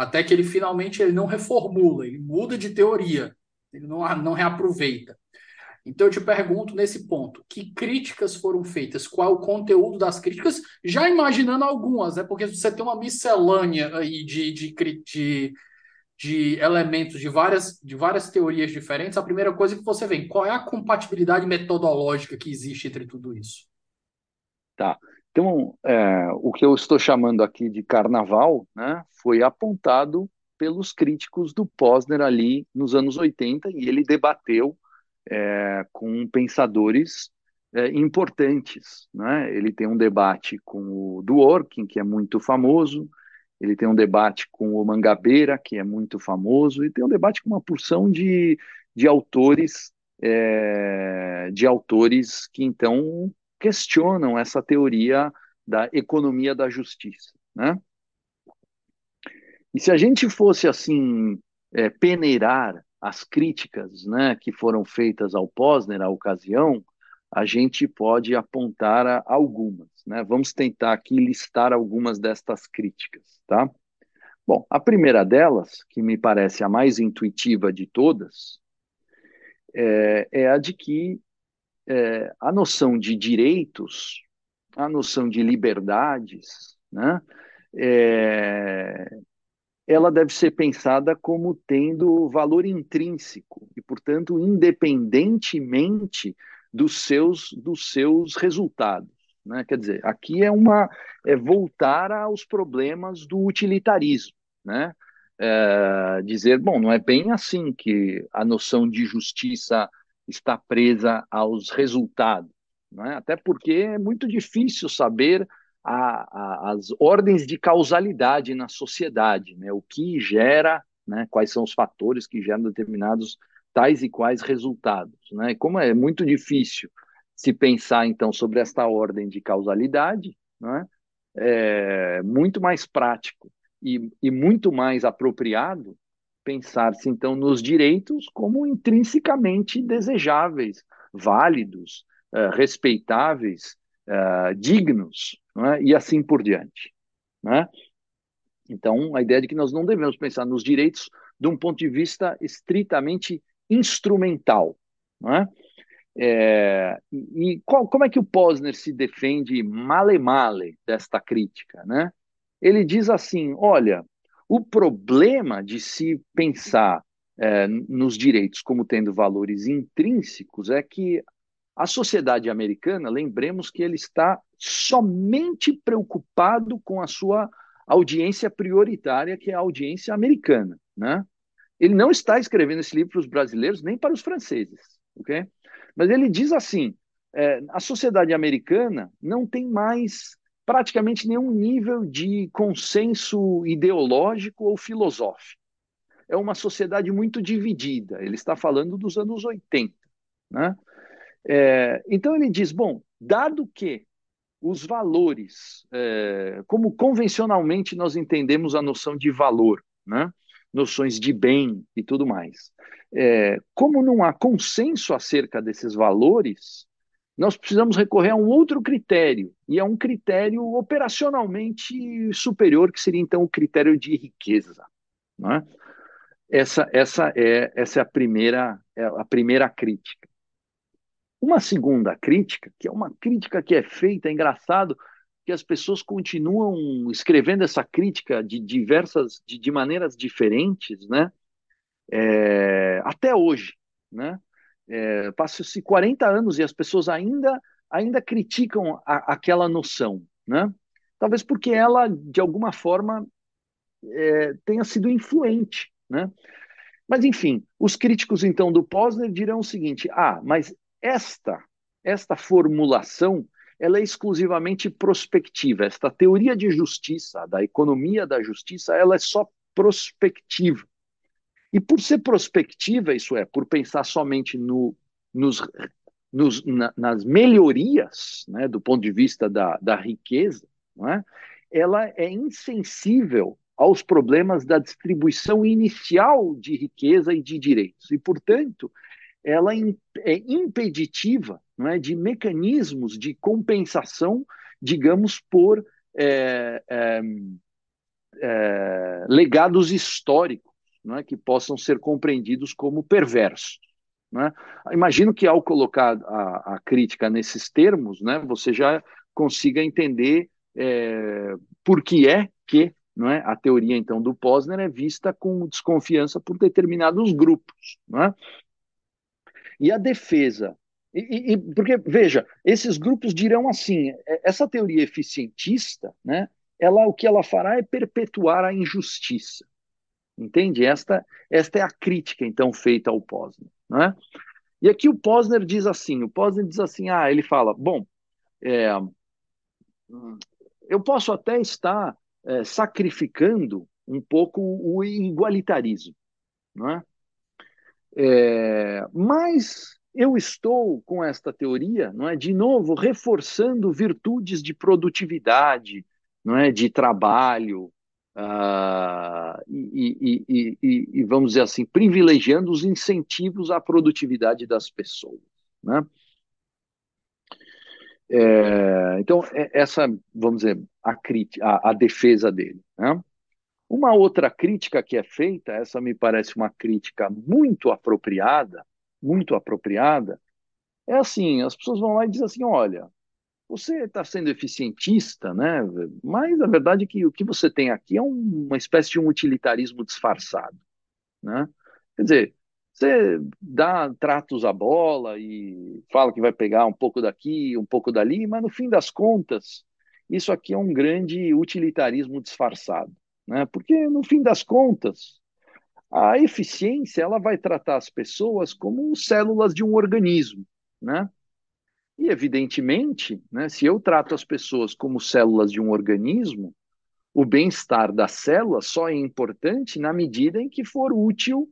até que ele finalmente ele não reformula, ele muda de teoria, ele não, não reaproveita. Então eu te pergunto nesse ponto, que críticas foram feitas? Qual o conteúdo das críticas? Já imaginando algumas, né? Porque você tem uma miscelânea aí de, de, de, de elementos de várias, de várias teorias diferentes. A primeira coisa que você vê, qual é a compatibilidade metodológica que existe entre tudo isso? Tá. Então, é, o que eu estou chamando aqui de carnaval né, foi apontado pelos críticos do Posner ali nos anos 80 e ele debateu é, com pensadores é, importantes. Né? Ele tem um debate com o Dworkin, que é muito famoso, ele tem um debate com o Mangabeira, que é muito famoso, e tem um debate com uma porção de, de autores é, de autores que então questionam essa teoria da economia da justiça, né? E se a gente fosse assim é, peneirar as críticas, né, que foram feitas ao Posner na ocasião, a gente pode apontar algumas, né? Vamos tentar aqui listar algumas destas críticas, tá? Bom, a primeira delas, que me parece a mais intuitiva de todas, é, é a de que é, a noção de direitos, a noção de liberdades, né, é, ela deve ser pensada como tendo valor intrínseco e, portanto, independentemente dos seus, dos seus resultados. Né? Quer dizer, aqui é uma é voltar aos problemas do utilitarismo, né? É, dizer, bom, não é bem assim que a noção de justiça está presa aos resultados. É? Até porque é muito difícil saber a, a, as ordens de causalidade na sociedade, né? o que gera, né? quais são os fatores que geram determinados tais e quais resultados. Né? Como é muito difícil se pensar, então, sobre esta ordem de causalidade, né? é muito mais prático e, e muito mais apropriado pensar-se então nos direitos como intrinsecamente desejáveis, válidos, uh, respeitáveis, uh, dignos, é? e assim por diante. Né? Então, a ideia de que nós não devemos pensar nos direitos de um ponto de vista estritamente instrumental. É? É, e qual, como é que o Posner se defende male male desta crítica? Né? Ele diz assim: olha, o problema de se pensar é, nos direitos como tendo valores intrínsecos é que a sociedade americana, lembremos que ele está somente preocupado com a sua audiência prioritária, que é a audiência americana. Né? Ele não está escrevendo esse livro para os brasileiros nem para os franceses. Okay? Mas ele diz assim: é, a sociedade americana não tem mais praticamente nenhum nível de consenso ideológico ou filosófico. É uma sociedade muito dividida. Ele está falando dos anos 80. Né? É, então ele diz: bom, dado que os valores, é, como convencionalmente nós entendemos a noção de valor, né? noções de bem e tudo mais. É, como não há consenso acerca desses valores, nós precisamos recorrer a um outro critério, e é um critério operacionalmente superior, que seria então o critério de riqueza. Né? Essa, essa, é, essa é, a primeira, é a primeira crítica. Uma segunda crítica, que é uma crítica que é feita, é engraçado, que as pessoas continuam escrevendo essa crítica de diversas, de, de maneiras diferentes, né? É, até hoje, né? É, Passa-se 40 anos e as pessoas ainda, ainda criticam a, aquela noção, né? Talvez porque ela, de alguma forma, é, tenha sido influente, né? Mas, enfim, os críticos, então, do Posner dirão o seguinte, ah, mas esta, esta formulação ela é exclusivamente prospectiva. Esta teoria de justiça, da economia da justiça, ela é só prospectiva. E por ser prospectiva, isso é, por pensar somente no, nos, nos, na, nas melhorias, né, do ponto de vista da, da riqueza, é? ela é insensível aos problemas da distribuição inicial de riqueza e de direitos. E, portanto, ela é impeditiva é, de mecanismos de compensação, digamos, por é, é, é, legados históricos não é, que possam ser compreendidos como perversos. Né? Imagino que ao colocar a, a, crítica nesses termos, né, você já consiga entender é, por que é que é, a teoria então do Posner é vista com desconfiança por determinados grupos. É? E a defesa. E, e, porque, veja, esses grupos dirão assim: é, essa teoria eficientista, né, ela, o que ela fará é perpetuar a injustiça. Entende? Esta, esta é a crítica, então, feita ao Posner. Né? E aqui o Posner diz assim: o Posner diz assim, ah, ele fala, bom, é, eu posso até estar é, sacrificando um pouco o igualitarismo, não é? É, mas eu estou com esta teoria, não é, de novo reforçando virtudes de produtividade, não é, de trabalho uh, e, e, e, e, vamos dizer assim privilegiando os incentivos à produtividade das pessoas, né? É, então é, essa, vamos dizer, a, a, a defesa dele. Né? Uma outra crítica que é feita, essa me parece uma crítica muito apropriada, muito apropriada, é assim: as pessoas vão lá e dizem assim, olha, você está sendo eficientista, né? Mas a verdade é que o que você tem aqui é uma espécie de um utilitarismo disfarçado, né? Quer dizer, você dá tratos à bola e fala que vai pegar um pouco daqui, um pouco dali, mas no fim das contas, isso aqui é um grande utilitarismo disfarçado né? Porque no fim das contas, a eficiência ela vai tratar as pessoas como células de um organismo, né? E evidentemente, né, se eu trato as pessoas como células de um organismo, o bem-estar da célula só é importante na medida em que for útil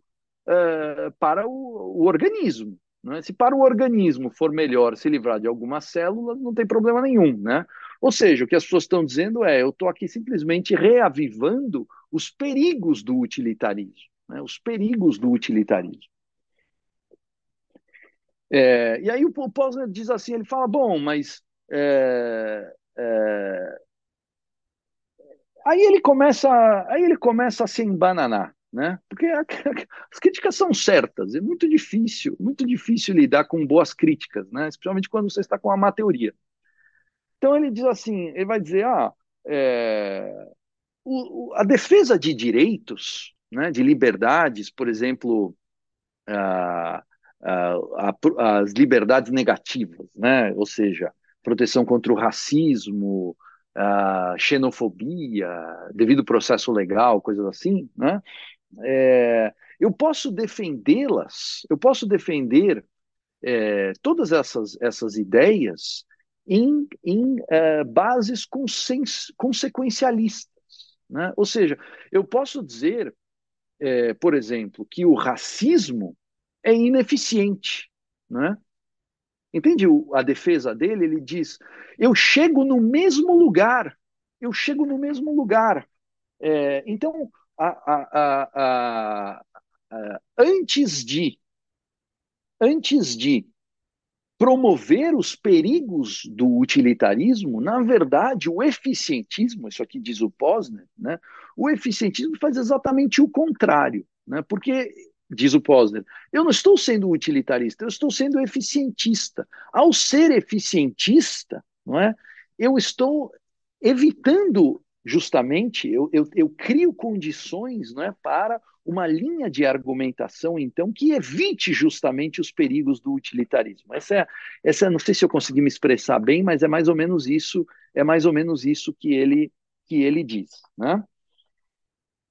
uh, para o, o organismo. Né? Se para o organismo for melhor se livrar de alguma célula, não tem problema nenhum. Né? Ou seja, o que as pessoas estão dizendo é: eu estou aqui simplesmente reavivando os perigos do utilitarismo, né? os perigos do utilitarismo. É, e aí o Posner diz assim: ele fala, bom, mas é, é, Aí ele começa, aí ele começa a se embananar, né? Porque as críticas são certas, é muito difícil, muito difícil lidar com boas críticas, né? Especialmente quando você está com uma má teoria. Então ele diz assim, ele vai dizer, ah, é, o, a defesa de direitos, né, de liberdades, por exemplo, a, as liberdades negativas, né, ou seja, proteção contra o racismo, xenofobia, devido processo legal, coisas assim, né, é, eu posso defendê-las, eu posso defender é, todas essas, essas ideias em, em é, bases consequencialistas. Né? Ou seja, eu posso dizer, é, por exemplo, que o racismo é ineficiente. Né? Entende a defesa dele? Ele diz: eu chego no mesmo lugar, eu chego no mesmo lugar. É, então, a, a, a, antes de antes de promover os perigos do utilitarismo, na verdade, o eficientismo, isso aqui diz o Posner, né? O eficientismo faz exatamente o contrário, né? Porque diz o Posner, eu não estou sendo utilitarista, eu estou sendo eficientista. Ao ser eficientista, não é? Eu estou evitando justamente, eu, eu, eu crio condições não é, para uma linha de argumentação, então, que evite justamente os perigos do utilitarismo. Essa é, essa não sei se eu consegui me expressar bem, mas é mais ou menos isso, é mais ou menos isso que ele que ele diz, né?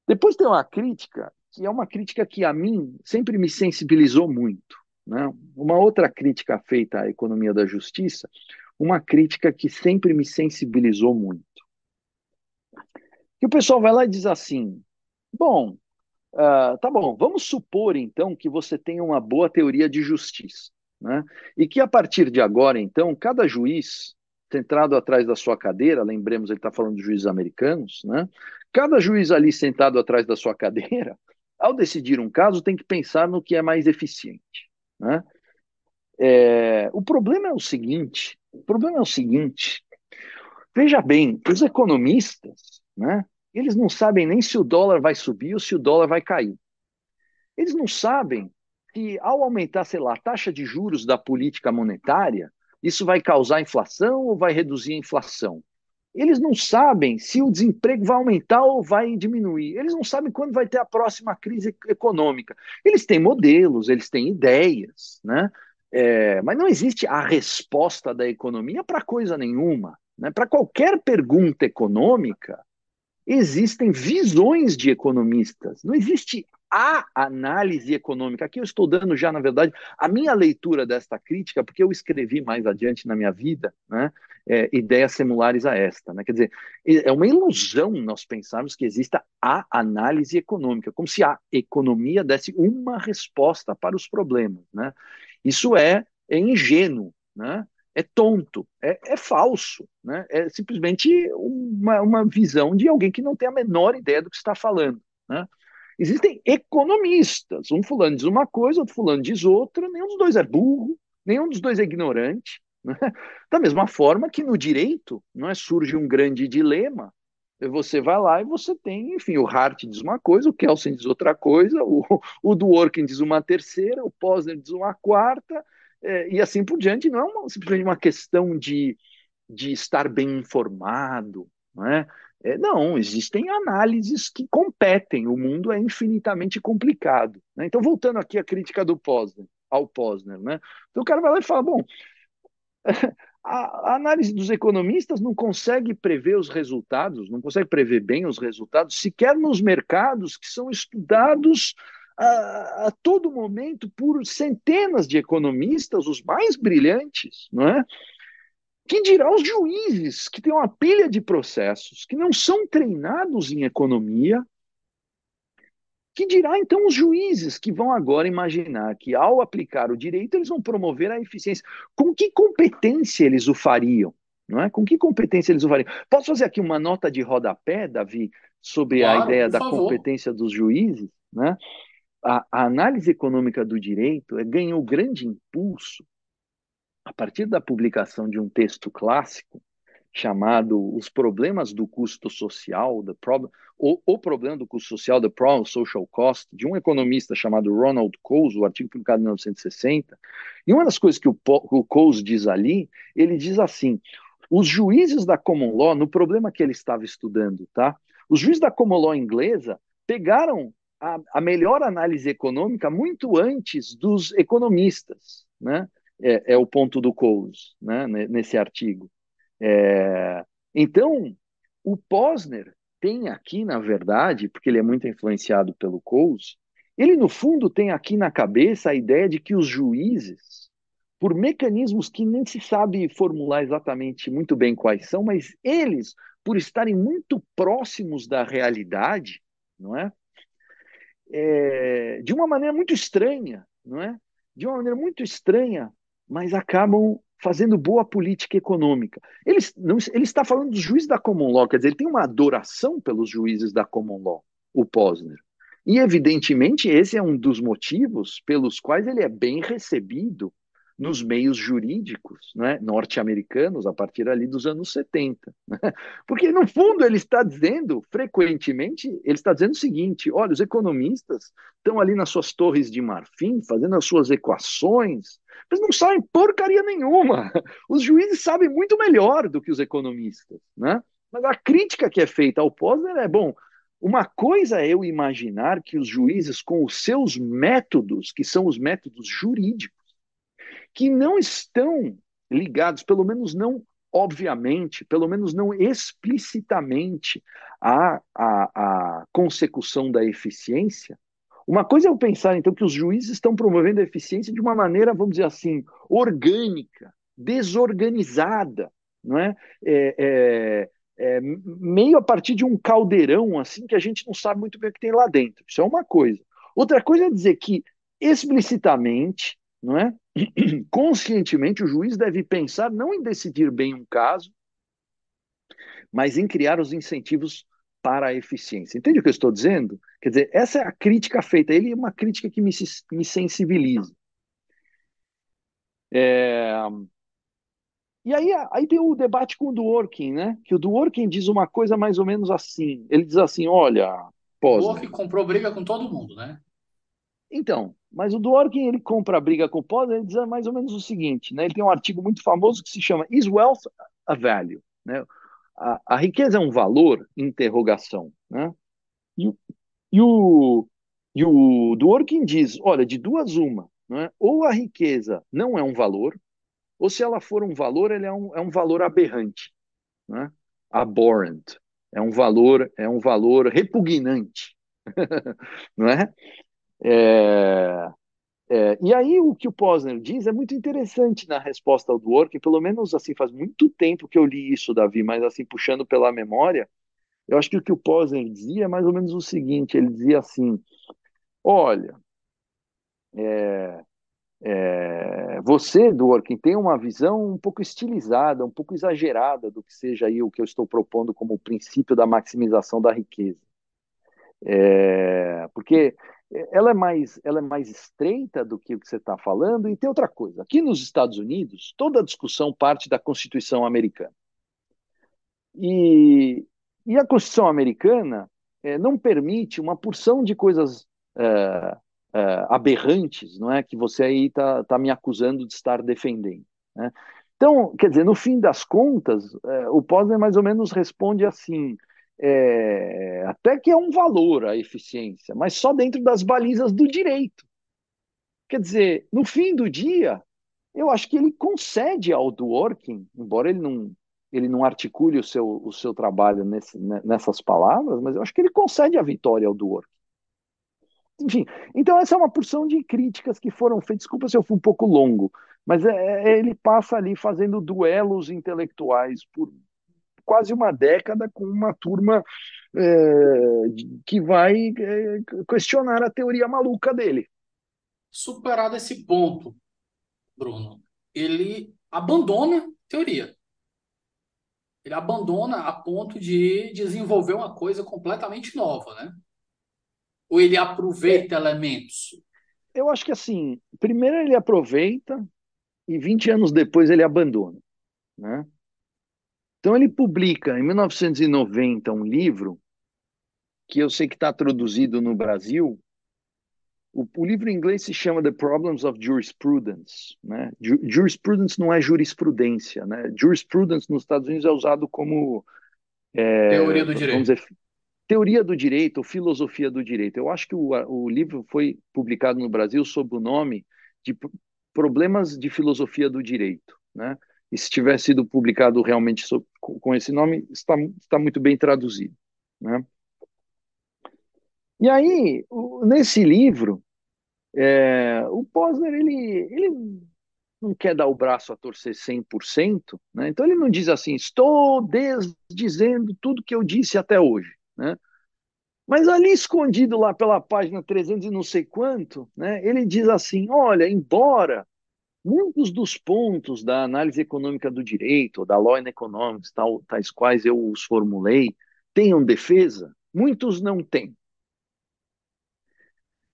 Depois tem uma crítica que é uma crítica que a mim sempre me sensibilizou muito, né? Uma outra crítica feita à economia da justiça, uma crítica que sempre me sensibilizou muito. Que o pessoal vai lá e diz assim: bom, Uh, tá bom, vamos supor então que você tenha uma boa teoria de justiça, né? E que a partir de agora, então, cada juiz sentado atrás da sua cadeira, lembremos, ele está falando de juízes americanos, né? Cada juiz ali sentado atrás da sua cadeira, ao decidir um caso, tem que pensar no que é mais eficiente, né? É, o problema é o seguinte, o problema é o seguinte, veja bem, os economistas, né? Eles não sabem nem se o dólar vai subir ou se o dólar vai cair. Eles não sabem que, ao aumentar, sei lá, a taxa de juros da política monetária, isso vai causar inflação ou vai reduzir a inflação. Eles não sabem se o desemprego vai aumentar ou vai diminuir. Eles não sabem quando vai ter a próxima crise econômica. Eles têm modelos, eles têm ideias, né? É, mas não existe a resposta da economia para coisa nenhuma. Né? Para qualquer pergunta econômica, existem visões de economistas, não existe a análise econômica. Aqui eu estou dando já, na verdade, a minha leitura desta crítica, porque eu escrevi mais adiante na minha vida né, é, ideias similares a esta. Né? Quer dizer, é uma ilusão nós pensarmos que exista a análise econômica, como se a economia desse uma resposta para os problemas. Né? Isso é, é ingênuo. Né? é tonto, é, é falso, né? é simplesmente uma, uma visão de alguém que não tem a menor ideia do que está falando. Né? Existem economistas, um fulano diz uma coisa, outro fulano diz outra, nenhum dos dois é burro, nenhum dos dois é ignorante. Né? Da mesma forma que no direito não é, surge um grande dilema, você vai lá e você tem, enfim, o Hart diz uma coisa, o Kelsen diz outra coisa, o, o Dworkin diz uma terceira, o Posner diz uma quarta, é, e assim por diante, não é uma, simplesmente uma questão de, de estar bem informado, não é? É? não, existem análises que competem, o mundo é infinitamente complicado. Né? Então, voltando aqui à crítica do Posner, ao Posner, né? então o cara vai lá e fala, bom, a, análise dos economistas não consegue prever os resultados, não consegue prever bem os resultados, sequer nos mercados que são estudados a, a, todo momento por centenas de economistas, os mais brilhantes, não é? Que dirá os juízes, que têm uma pilha de processos, que não são treinados em economia, que dirá então os juízes que vão agora imaginar que ao aplicar o direito eles vão promover a eficiência. Com que competência eles o fariam? Não é? Com que competência eles o fariam? Posso fazer aqui uma nota de rodapé, Davi, sobre claro, a ideia da favor. competência dos juízes? Né? a, a análise econômica do direito é, ganhou grande impulso a partir da publicação de um texto clássico chamado Os Problemas do Custo Social, the problem, o, o Problema do Custo Social, The Problem Social Cost, de um economista chamado Ronald Coase, o artigo publicado em 1960. E uma das coisas que o, o Coase diz ali, ele diz assim, os juízes da common law, no problema que ele estava estudando, tá? Os juízes da common law inglesa pegaram a, a melhor análise econômica muito antes dos economistas, né? É, é o ponto do Coase, né? Nesse artigo. É, então, o Posner tem aqui, na verdade, porque ele é muito influenciado pelo Coase, ele, no fundo, tem aqui na cabeça a ideia de que os juízes, por mecanismos que nem se sabe formular exatamente muito bem quais são, mas eles, por estarem muito próximos da realidade, não é? é de uma maneira muito estranha, não é? De uma maneira muito estranha, mas acabam fazendo boa política econômica. Ele, não, ele está falando dos juízes da common law, quer dizer, ele tem uma adoração pelos juízes da common law, o Posner. E, evidentemente, esse é um dos motivos pelos quais ele é bem recebido nos meios jurídicos né, norte-americanos a partir ali dos anos 70. Né? Porque, no fundo, ele está dizendo, frequentemente, ele está dizendo o seguinte: olha, os economistas estão ali nas suas torres de marfim, fazendo as suas equações, mas não sabem porcaria nenhuma. Os juízes sabem muito melhor do que os economistas. Né? Mas a crítica que é feita ao Posner é, bom, uma coisa é eu imaginar que os juízes, com os seus métodos, que são os métodos jurídicos, que não estão ligados, pelo menos não obviamente, pelo menos não explicitamente, à, à, à consecução da eficiência. Uma coisa é eu pensar, então, que os juízes estão promovendo a eficiência de uma maneira, vamos dizer assim, orgânica, desorganizada, não é? é, é, é meio a partir de um caldeirão, assim, que a gente não sabe muito bem o que tem lá dentro. Isso é uma coisa. Outra coisa é dizer que, explicitamente, não é? Conscientemente, o juiz deve pensar não em decidir bem um caso, mas em criar os incentivos para a eficiência. Entende o que eu estou dizendo? Quer dizer, essa é a crítica feita. Ele é uma crítica que me, me sensibiliza. É... E aí, aí tem o debate com o Dworkin, né? Que o Dworkin diz uma coisa mais ou menos assim. Ele diz assim, olha. O Dworkin comprou briga com todo mundo, né? Então, mas o Dworkin, ele compra a briga com o Posner, ele diz mais ou menos o seguinte, né? Ele tem um artigo muito famoso que se chama Is Wealth a Value? Né? A, a riqueza é um valor? Interrogação, né? E, e, o, e o Dworkin diz, olha, de duas uma, né? ou a riqueza não é um valor, ou se ela for um valor, ele é um, é um valor aberrante, né? abhorrent, é um valor, é um valor repugnante, não é? É, é, e aí o que o Posner diz é muito interessante na resposta ao Dworkin, pelo menos assim faz muito tempo que eu li isso, Davi, mas assim puxando pela memória, eu acho que o que o Posner dizia é mais ou menos o seguinte, ele dizia assim, olha, é, é, você, Dworkin, tem uma visão um pouco estilizada, um pouco exagerada do que seja aí o que eu estou propondo como princípio da maximização da riqueza. É, porque ela é mais, ela é mais estreita do que o que você está falando. E tem outra coisa: aqui nos Estados Unidos, toda a discussão parte da Constituição americana. E, e a Constituição americana é, não permite uma porção de coisas é, é, aberrantes, não é? Que você aí está tá me acusando de estar defendendo. Né? Então, quer dizer, no fim das contas, o Posner mais ou menos responde assim: é, até que é um valor a eficiência, mas só dentro das balizas do direito. Quer dizer, no fim do dia, eu acho que ele concede ao Dworkin, embora ele não, ele não articule o seu, o seu trabalho nesse, nessas palavras, mas eu acho que ele concede a vitória ao Dworkin. Enfim, então essa é uma porção de críticas que foram feitas. Desculpa se eu fui um pouco longo, mas é, é, ele passa ali fazendo duelos intelectuais por quase uma década com uma turma é, que vai é, questionar a teoria maluca dele. Superado esse ponto, Bruno, ele abandona a teoria. Ele abandona a ponto de desenvolver uma coisa completamente nova, né? Ou ele aproveita é, elementos? Eu acho que assim, primeiro ele aproveita e 20 anos depois ele abandona, né? Então ele publica em 1990 um livro que eu sei que está traduzido no Brasil. O, o, livro em inglês se chama The Problems of Jurisprudence. Né? Jurisprudence não é jurisprudência. Né? Jurisprudence nos Estados Unidos é usado como é, teoria do direito. Dizer, teoria do direito ou filosofia do direito. Eu acho que o, o livro foi publicado no Brasil sob o nome de Problemas de Filosofia do Direito. Né? E se tivesse sido publicado realmente com esse nome, está, está muito bem traduzido. Né? E aí, nesse livro, é, o Posner, ele, ele não quer dar o braço a torcer 100%, né? então ele não diz assim, estou desdizendo tudo que eu disse até hoje. Né? Mas ali escondido lá pela página 300 e não sei quanto, né, ele diz assim, olha, embora muitos dos pontos da análise econômica do direito, da law and economics, tal, tais quais eu os formulei, tenham defesa, muitos não têm.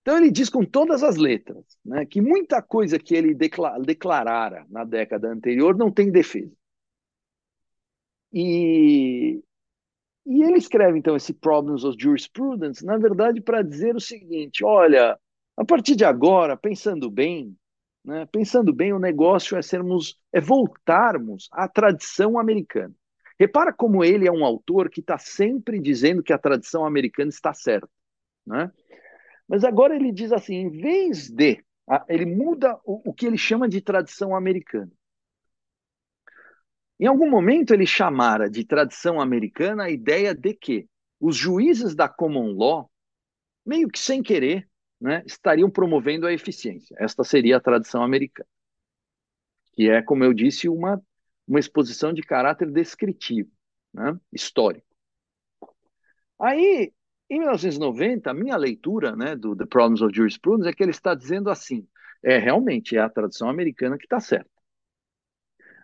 Então ele diz com todas as letras né, que muita coisa que ele declarara na década anterior não tem defesa. E, e ele escreve então esse Problems of Jurisprudence, na verdade, para dizer o seguinte: olha, a partir de agora, pensando bem, né, pensando bem, o negócio é sermos, é voltarmos à tradição americana. Repara como ele é um autor que está sempre dizendo que a tradição americana está certa. Né? Mas agora ele diz assim: em vez de. Ele muda o, o que ele chama de tradição americana. Em algum momento ele chamara de tradição americana a ideia de que os juízes da common law, meio que sem querer, né, estariam promovendo a eficiência. Esta seria a tradição americana, que é, como eu disse, uma, uma exposição de caráter descritivo, né, histórico. Aí em 1990, a minha leitura né, do The Problems of Jurisprudence é que ele está dizendo assim: é realmente é a tradição americana que está certa.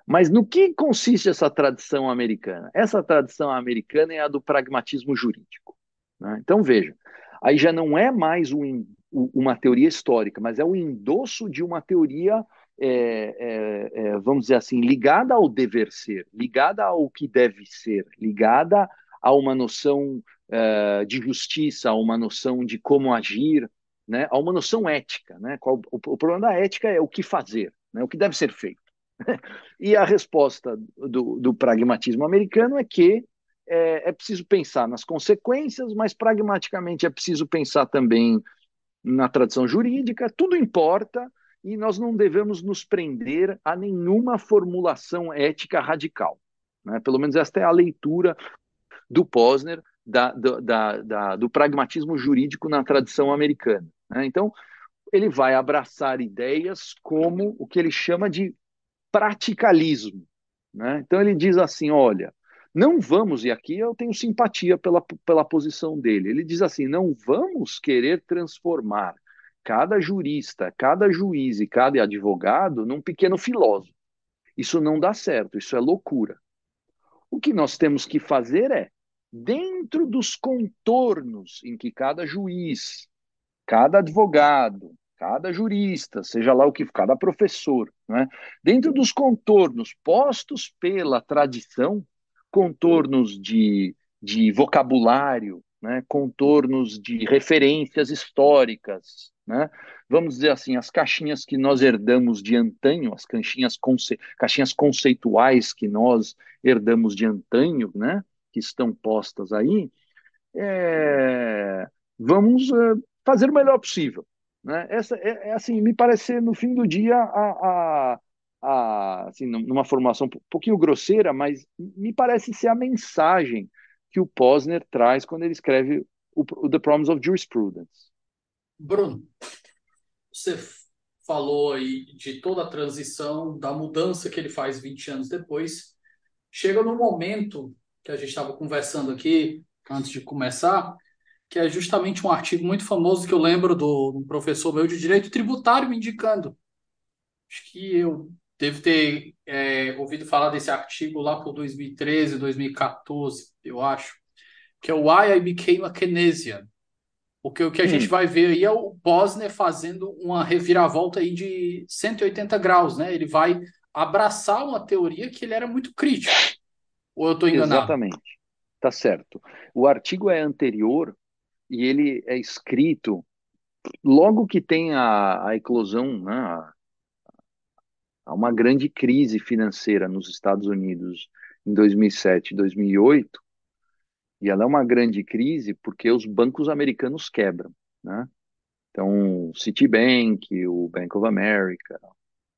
Mas no que consiste essa tradição americana? Essa tradição americana é a do pragmatismo jurídico. Né? Então veja, aí já não é mais um, uma teoria histórica, mas é o endosso de uma teoria, é, é, é, vamos dizer assim, ligada ao dever ser, ligada ao que deve ser, ligada a uma noção uh, de justiça, a uma noção de como agir, né, a uma noção ética. Né? Qual, o, o, problema da ética é o que fazer, né, o que deve ser feito. e a resposta do, do pragmatismo americano é que é, é, preciso pensar nas consequências, mas pragmaticamente é preciso pensar também na tradição jurídica, tudo importa e nós não devemos nos prender a nenhuma formulação ética radical. Né? Pelo menos esta é a leitura do Posner da, do, da, da, do pragmatismo jurídico na tradição americana. Né? Então, ele vai abraçar ideias como o que ele chama de praticalismo. Né? Então, ele diz assim: olha, não vamos, e aqui eu tenho simpatia pela, pela posição dele, ele diz assim: não vamos querer transformar cada jurista, cada juiz e cada advogado num pequeno filósofo. Isso não dá certo, isso é loucura. O que nós temos que fazer é dentro dos contornos em que cada juiz, cada advogado, cada jurista, seja lá o que, cada professor, né, dentro dos contornos postos pela tradição, contornos de, de vocabulário, né, contornos de referências históricas, né, vamos dizer assim, as caixinhas que nós herdamos de antanho, as caixinhas, conce, caixinhas conceituais que nós herdamos de antanho, né, que estão postas aí, é, vamos é, fazer o melhor possível. Né? Essa é, é, assim, me parece no fim do dia a, a, a, assim, numa formação um pouquinho grosseira, mas me parece ser a mensagem que o Posner traz quando ele escreve o, o The Problems of Jurisprudence. Bruno, você falou aí de toda a transição, da mudança que ele faz 20 anos depois. Chega no momento que a gente estava conversando aqui antes de começar, que é justamente um artigo muito famoso que eu lembro do, do professor meu de direito tributário me indicando. Acho que eu devo ter é, ouvido falar desse artigo lá por 2013, 2014, eu acho, que é o Why I Became a Keynesian. Porque o que a hum. gente vai ver aí é o Posner fazendo uma reviravolta aí de 180 graus, né? Ele vai abraçar uma teoria que ele era muito crítico Ou eu estou enganado? Exatamente. Tá certo. O artigo é anterior e ele é escrito logo que tem a, a eclosão, né, a uma grande crise financeira nos Estados Unidos em 2007 e 2008, e ela é uma grande crise porque os bancos americanos quebram, né? Então, o Citibank, o Bank of America,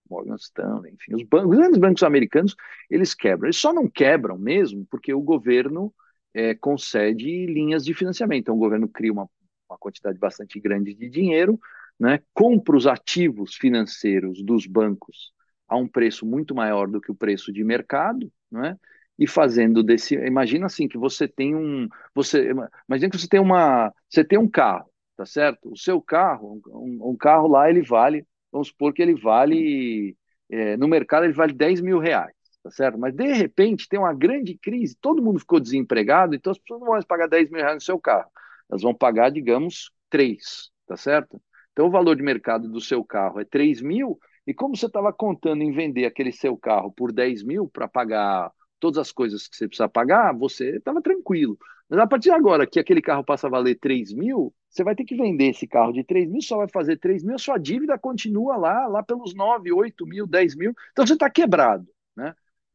Morgan Stanley, enfim, os, bancos, os grandes bancos americanos, eles quebram. Eles só não quebram mesmo porque o governo é, concede linhas de financiamento. Então, o governo cria uma, uma quantidade bastante grande de dinheiro, né, compra os ativos financeiros dos bancos a um preço muito maior do que o preço de mercado, né, e fazendo desse, imagina assim que você tem um, você, imagina que você tem uma, você tem um carro, tá certo? O seu carro, um, um carro lá ele vale, vamos supor que ele vale é, no mercado ele vale 10 mil reais tá certo? Mas de repente tem uma grande crise, todo mundo ficou desempregado, então as pessoas não vão mais pagar 10 mil reais no seu carro, elas vão pagar, digamos, 3, tá certo? Então o valor de mercado do seu carro é 3 mil, e como você estava contando em vender aquele seu carro por 10 mil para pagar todas as coisas que você precisa pagar, você estava tranquilo. Mas a partir de agora que aquele carro passa a valer 3 mil, você vai ter que vender esse carro de 3 mil, só vai fazer 3 mil, a sua dívida continua lá, lá pelos 9, 8 mil, 10 mil. Então você está quebrado. Né?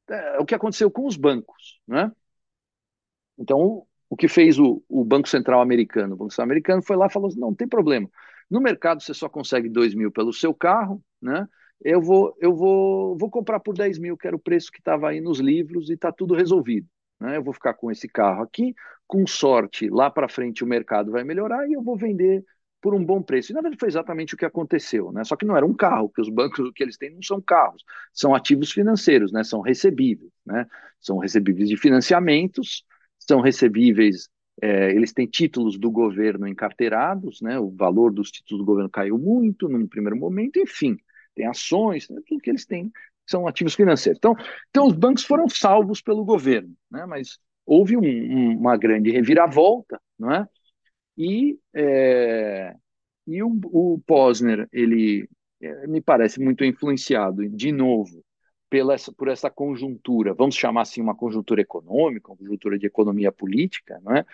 é, o que aconteceu com os bancos. Né? Então, o que fez o, o, Banco Central americano? O Banco Central americano foi lá e falou: assim, não, não tem problema. No mercado você só consegue 2 mil pelo seu carro, né? Eu vou, eu vou, vou comprar por 10 mil, que era o preço que estava aí nos livros, e está tudo resolvido. Né? Eu vou ficar com esse carro aqui, com sorte, lá para frente o mercado vai melhorar e eu vou vender por um bom preço. E na verdade foi exatamente o que aconteceu, né? Só que não era um carro, porque os bancos que eles têm não são carros, são ativos financeiros, né? São recebíveis, né? São recebíveis de financiamentos, são recebíveis, é, eles têm títulos do governo encarteirados, né? O valor dos títulos do governo caiu muito num primeiro momento, enfim, tem ações, né? tudo que eles têm são ativos financeiros. Então, então os bancos foram salvos pelo governo, né? Mas houve um, um, uma grande reviravolta, não é? E, é, e o, o Posner, ele é, me parece muito influenciado, de novo, pela essa, por essa conjuntura, vamos chamar assim uma conjuntura econômica, uma conjuntura de economia política, não é?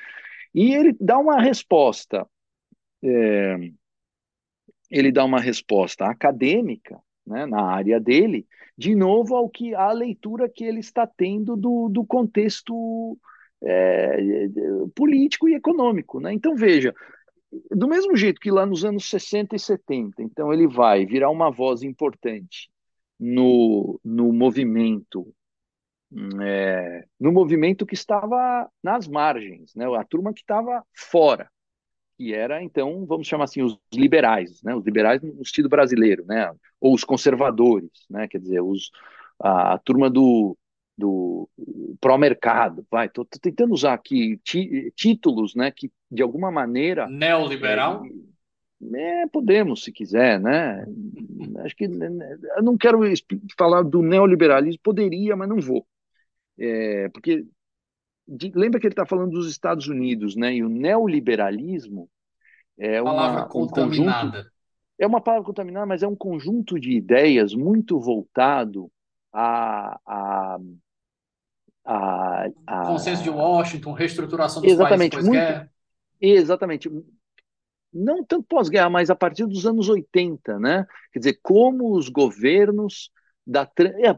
E ele dá uma resposta, é, ele dá uma resposta acadêmica, né, na área dele, de novo ao que a leitura que ele está tendo do, do contexto é, político e econômico. Né? Então, veja, do mesmo jeito que lá nos anos 60 e 70, então ele vai virar uma voz importante no, no movimento, é, no movimento que estava nas margens, né? a turma que estava fora, que era, então, vamos chamar assim, os liberais, né? os liberais no sentido brasileiro, né? ou os conservadores, né? quer dizer, os, a, a turma do, do pró-mercado, vai, tô, tô, tentando usar aqui títulos, né, que de alguma maneira neoliberal. É, é, podemos, se quiser, né? Acho que né, né, eu não quero falar do neoliberalismo, poderia, mas não vou, é, porque de, lembra que ele está falando dos Estados Unidos, né? E o neoliberalismo é uma um conjunto, é uma palavra contaminada, mas é um conjunto de ideias muito voltado a, a a, a... Consenso de Washington, reestruturação dos exatamente, países pós-guerra. Exatamente. Não tanto pós-guerra, mas a partir dos anos 80, né? Quer dizer, como os governos da é,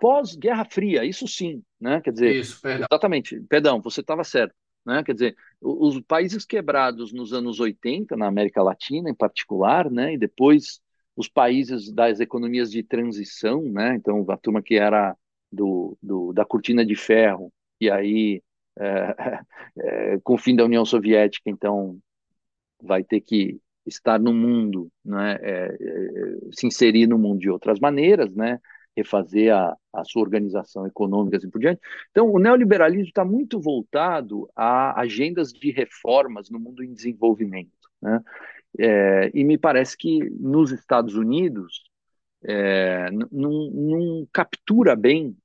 pós-guerra fria, isso sim, né? Quer dizer, isso, perdão. exatamente, perdão, você estava certo. Né? Quer dizer, os países quebrados nos anos 80, na América Latina em particular, né? e depois os países das economias de transição, né? então a turma que era do, do, da cortina de ferro, e aí, é, é, com o fim da União Soviética, então, vai ter que estar no mundo, né, é, se inserir no mundo de outras maneiras, né, refazer a, a sua organização econômica e assim por diante. Então, o neoliberalismo está muito voltado a agendas de reformas no mundo em desenvolvimento. Né? É, e me parece que nos Estados Unidos é, não, não captura bem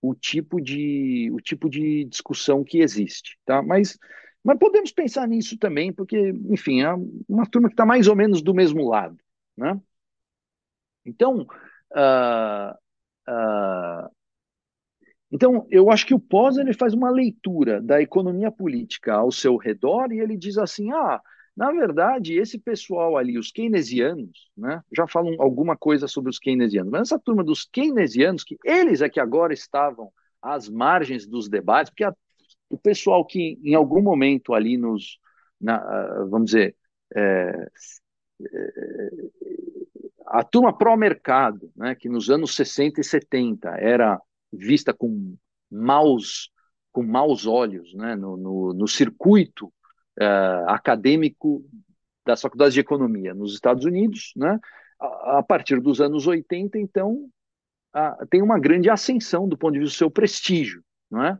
o tipo de, o tipo de discussão que existe. Tá? Mas, mas podemos pensar nisso também, porque, enfim, é uma turma que está mais ou menos do mesmo lado. Né? Então, uh, uh, Então, eu acho que o Posner ele faz uma leitura da economia política ao seu redor e ele diz assim: ah, na verdade, esse pessoal ali, os keynesianos, né, já falam alguma coisa sobre os keynesianos, mas essa turma dos keynesianos, que eles é que agora estavam às margens dos debates, porque a, o pessoal que em algum momento ali nos, na, vamos dizer, é, é, a turma pró-mercado, né, que nos anos 60 e 70 era vista com maus, com maus olhos né, no, no, no circuito uh, acadêmico das faculdades de economia nos Estados Unidos, né, a, a partir dos anos 80, então, a, tem uma grande ascensão do ponto de vista do seu prestígio. Não é?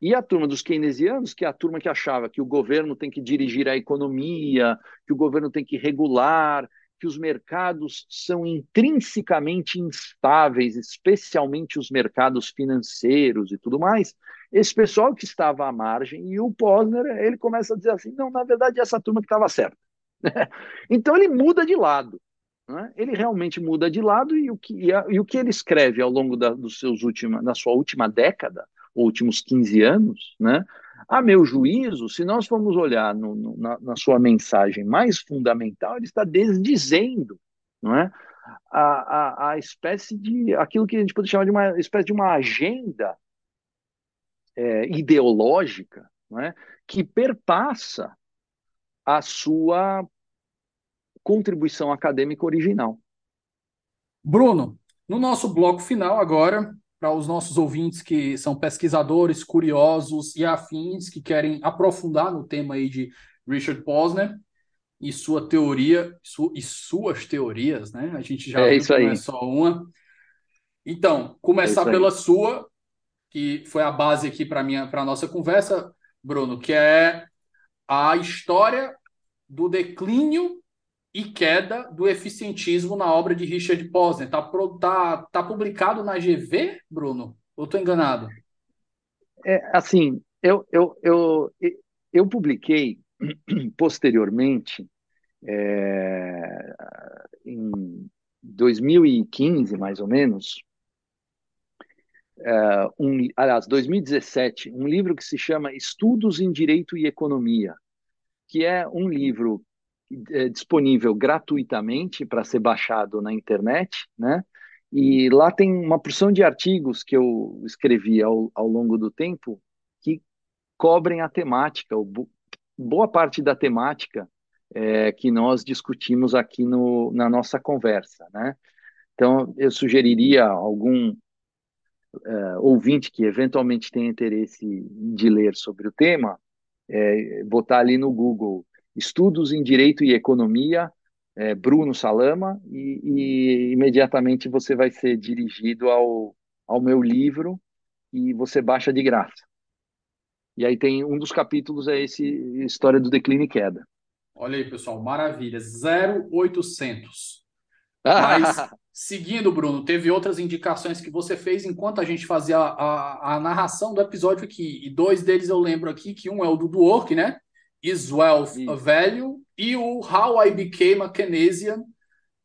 E a turma dos keynesianos, que é a turma que achava que o governo tem que dirigir a economia, que o governo tem que regular, que os mercados são intrinsecamente instáveis, especialmente os mercados financeiros e tudo mais. Esse pessoal que estava à margem, e o Posner, ele começa a dizer assim: não, na verdade, essa turma que estava certa. então ele muda de lado. Né? Ele realmente muda de lado, e o que, e, a, e o que ele escreve ao longo da, dos seus última, da sua última década, últimos 15 anos, né? A meu juízo, se nós formos olhar no, no, na, na, sua mensagem mais fundamental, ele está desdizendo, não é? A, a, a, espécie de aquilo que a gente pode chamar de uma espécie de uma agenda é, ideológica, não é? Que perpassa a sua contribuição acadêmica original. Bruno, no nosso bloco final agora, para os nossos ouvintes que são pesquisadores, curiosos e afins, que querem aprofundar no tema aí de Richard Posner e sua teoria su, e suas teorias, né? A gente já é viu isso não é só uma. Então, começar é pela sua, que foi a base aqui para minha para nossa conversa, Bruno, que é a história do declínio e queda do eficientismo na obra de Richard Posner. Está tá, tá publicado na GV, Bruno? Ou estou enganado? É, assim, eu, eu, eu, eu publiquei posteriormente, é, em 2015, mais ou menos, é, um, aliás, 2017, um livro que se chama Estudos em Direito e Economia, que é um livro é disponível gratuitamente para ser baixado na internet, né? E lá tem uma porção de artigos que eu escrevi ao, ao longo do tempo que cobrem a temática, boa parte da temática é, que nós discutimos aqui no, na nossa conversa, né? Então, eu sugeriria algum é, ouvinte que eventualmente tenha interesse de ler sobre o tema, é, botar ali no Google Estudos em Direito e Economia, é, Bruno Salama, e, e, imediatamente você vai ser dirigido ao, ao meu livro e você baixa de graça. E aí tem um dos capítulos é esse História do Declínio e Queda. Olha aí, pessoal, maravilha. 0800. Mas, seguindo, Bruno, teve outras indicações que você fez enquanto a gente fazia a, a, a narração do episódio aqui. E dois deles eu lembro aqui, que um é o do Dwork, né? Is Wealth a Value e o How I Became a Keynesian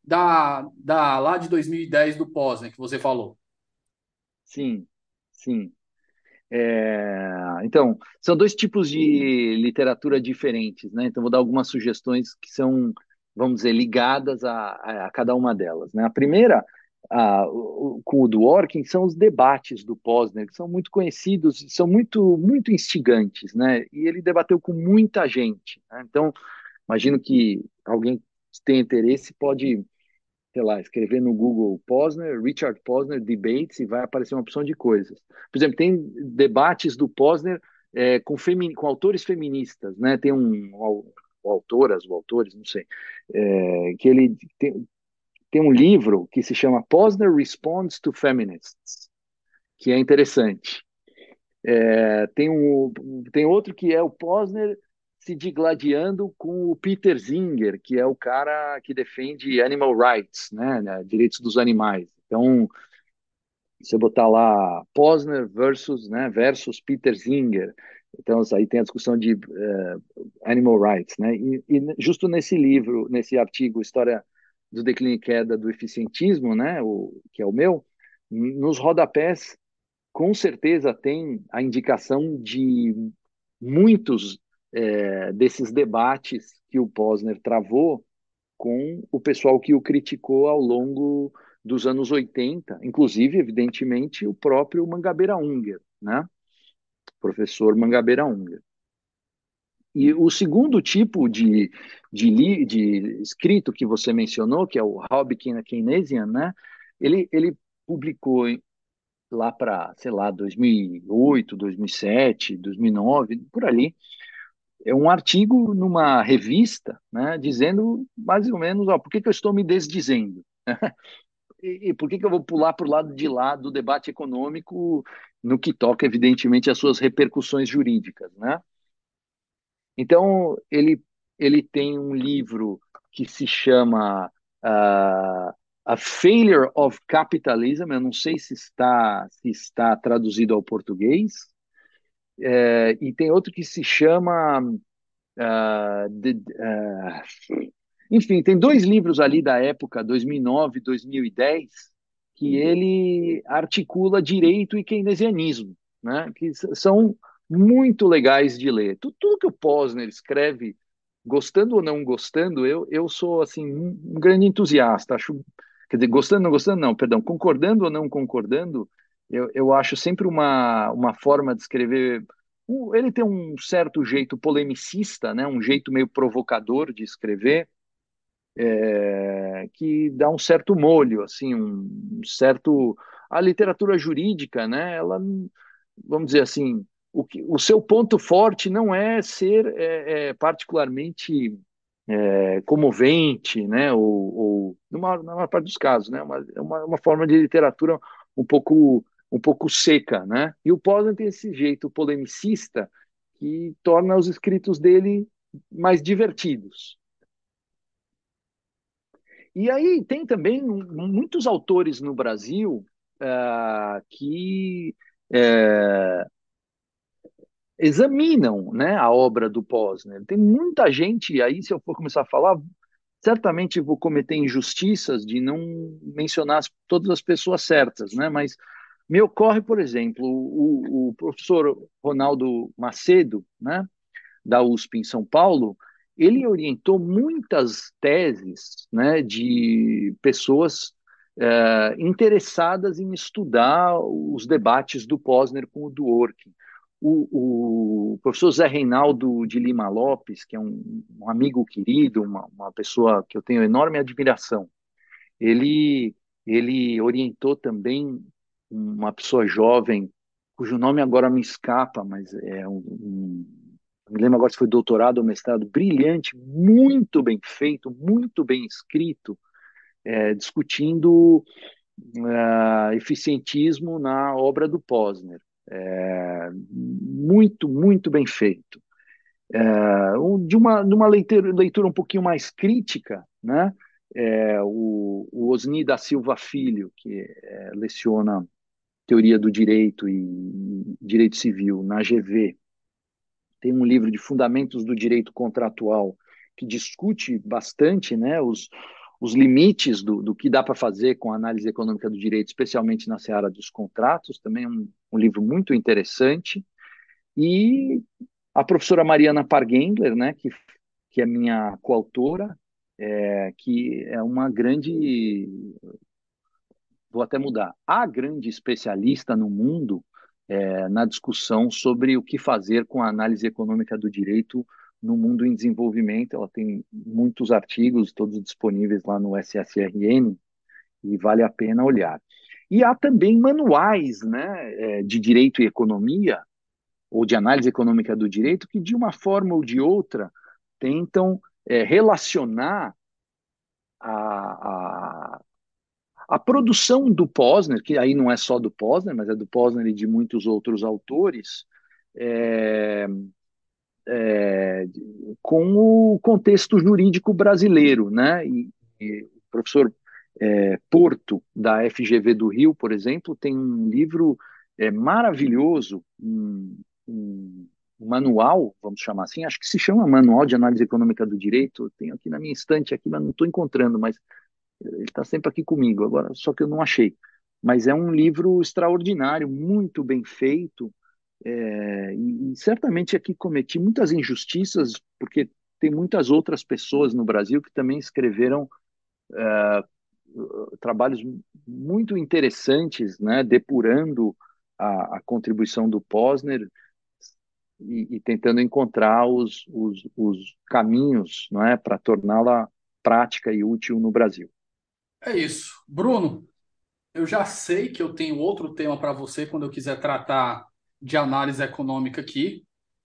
da, da lá de 2010 do Posner, que você falou. Sim, sim. É, então, são dois tipos de literatura diferentes, né? Então, vou dar algumas sugestões que são, vamos dizer, ligadas a, a cada uma delas. Né? A primeira ah, com o Dworkin são os debates do Posner, que são muito conhecidos, são muito, muito instigantes, né? E ele debateu com muita gente. Né? Então, imagino que alguém que tem interesse pode, sei lá, escrever no Google Posner, Richard Posner Debates, e vai aparecer uma opção de coisas. Por exemplo, tem debates do Posner é, com, femi com autores feministas, né? Tem um, um autoras, ou autores, não sei, é, que ele tem, tem um livro que se chama Posner Responds to Feminists, que é interessante. É, tem, um, tem outro que é o Posner se digladiando com o Peter Singer, que é o cara que defende animal rights, né, né direitos dos animais. Então, você botar lá Posner versus, né, versus Peter Singer, então aí tem a discussão de uh, animal rights, né, e, e justo nesse livro, nesse artigo, História do declínio e queda do eficientismo, né, o, que é o meu, nos rodapés com certeza tem a indicação de muitos é, desses debates que o Posner travou com o pessoal que o criticou ao longo dos anos 80, inclusive, evidentemente, o próprio Mangabeira Unger, né? professor Mangabeira Unger. E o segundo tipo de, de, de escrito que você mencionou, que é o Hobby Keynesian, né? ele, ele publicou lá para, sei lá, 2008, 2007, 2009, por ali, é um artigo numa revista, né, dizendo mais ou menos, ó, por que, que eu estou me desdizendo? e, e por que, que eu vou pular para o lado de lá do debate econômico no que toca, evidentemente, às suas repercussões jurídicas, né? Então, ele, ele tem um livro que se chama uh, A Failure of Capitalism, eu não sei se está, se está traduzido ao português, é, e tem outro que se chama. Uh, the, uh, enfim, tem dois livros ali da época, 2009 e 2010, que ele articula direito e keynesianismo, né? que são muito legais de ler. Tudo, tudo que o Posner escreve, gostando ou não gostando, eu, eu sou assim um, um grande entusiasta. Acho, quer dizer, gostando ou não gostando, não, perdão, concordando ou não concordando, eu, eu acho sempre uma, uma forma de escrever. Ele tem um certo jeito polemicista, né? um jeito meio provocador de escrever, é, que dá um certo molho, assim, um certo. A literatura jurídica, né? Ela, vamos dizer assim, o, que, o seu ponto forte não é ser é, é, particularmente é, comovente, né? Ou, ou numa, na maior parte dos casos, né? Uma, é uma, uma forma de literatura um pouco um pouco seca, né? E o Posner tem esse jeito polemicista que torna os escritos dele mais divertidos. E aí tem também muitos autores no Brasil uh, que uh, examinam né, a obra do Posner. Tem muita gente aí, se eu for começar a falar, certamente vou cometer injustiças de não mencionar todas as pessoas certas, né? Mas me ocorre, por exemplo, o, o professor Ronaldo Macedo, né, da USP em São Paulo, ele orientou muitas teses né, de pessoas é, interessadas em estudar os debates do Posner com o Dworkin. O, o, professor Zé Reinaldo de Lima Lopes, que é um, um amigo querido, uma, uma, pessoa que eu tenho enorme admiração, ele, ele orientou também uma pessoa jovem, cujo nome agora me escapa, mas é um, um me lembro agora se foi doutorado ou mestrado, brilhante, muito bem feito, muito bem escrito, é, discutindo uh, eficientismo na obra do Posner. É, muito, muito bem feito. É, de, uma, de uma leitura, leitura um pouquinho mais crítica, né? É, o, o Osni da Silva Filho, que é, leciona teoria do direito e direito civil na GV, tem um livro de fundamentos do direito contratual que discute bastante, né, os, os limites do, do que dá para fazer com a análise econômica do direito, especialmente na seara dos contratos, também é um, um livro muito interessante. E a professora Mariana Pargendler, né, que, que é minha coautora, é, que é uma grande, vou até mudar, a grande especialista no mundo é, na discussão sobre o que fazer com a análise econômica do direito no mundo em desenvolvimento. Ela tem muitos artigos, todos disponíveis lá no SSRN, e vale a pena olhar. E há também manuais né, é, de direito e economia, ou de análise econômica do direito, que de uma forma ou de outra tentam é, relacionar a, a, a produção do Posner, que aí não é só do Posner, mas é do Posner e de muitos outros autores, é, é, com o contexto jurídico brasileiro, né? E, e o professor é, Porto, da FGV do Rio, por exemplo, tem um livro é, maravilhoso, um, um, manual, vamos chamar assim, acho que se chama Manual de Análise Econômica do Direito, eu tenho aqui na minha estante, aqui, mas não estou encontrando, mas ele está sempre aqui comigo, agora só que eu não achei. mas é um livro extraordinário, muito bem feito, é, e, e, certamente aqui cometi muitas injustiças, porque tem muitas outras pessoas no Brasil que também escreveram é, trabalhos muito interessantes, né, depurando a, a contribuição do Posner e, e tentando encontrar os, os, os caminhos não é, para torná-la prática e útil no Brasil. É isso. Bruno, eu já sei que eu tenho outro tema para você quando eu quiser tratar de análise econômica aqui,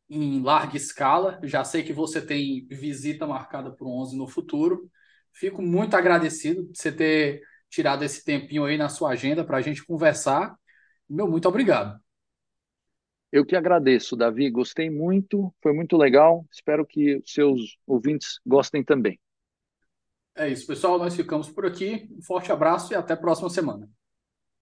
em larga escala. Já sei que você tem visita marcada para o 11 no futuro. Fico muito agradecido de você ter tirado esse tempinho aí na sua agenda para a gente conversar. Meu, muito obrigado. Eu que agradeço, Davi. Gostei muito, foi muito legal. Espero que seus ouvintes gostem também. É isso, pessoal. Nós ficamos por aqui. Um forte abraço e até a próxima semana.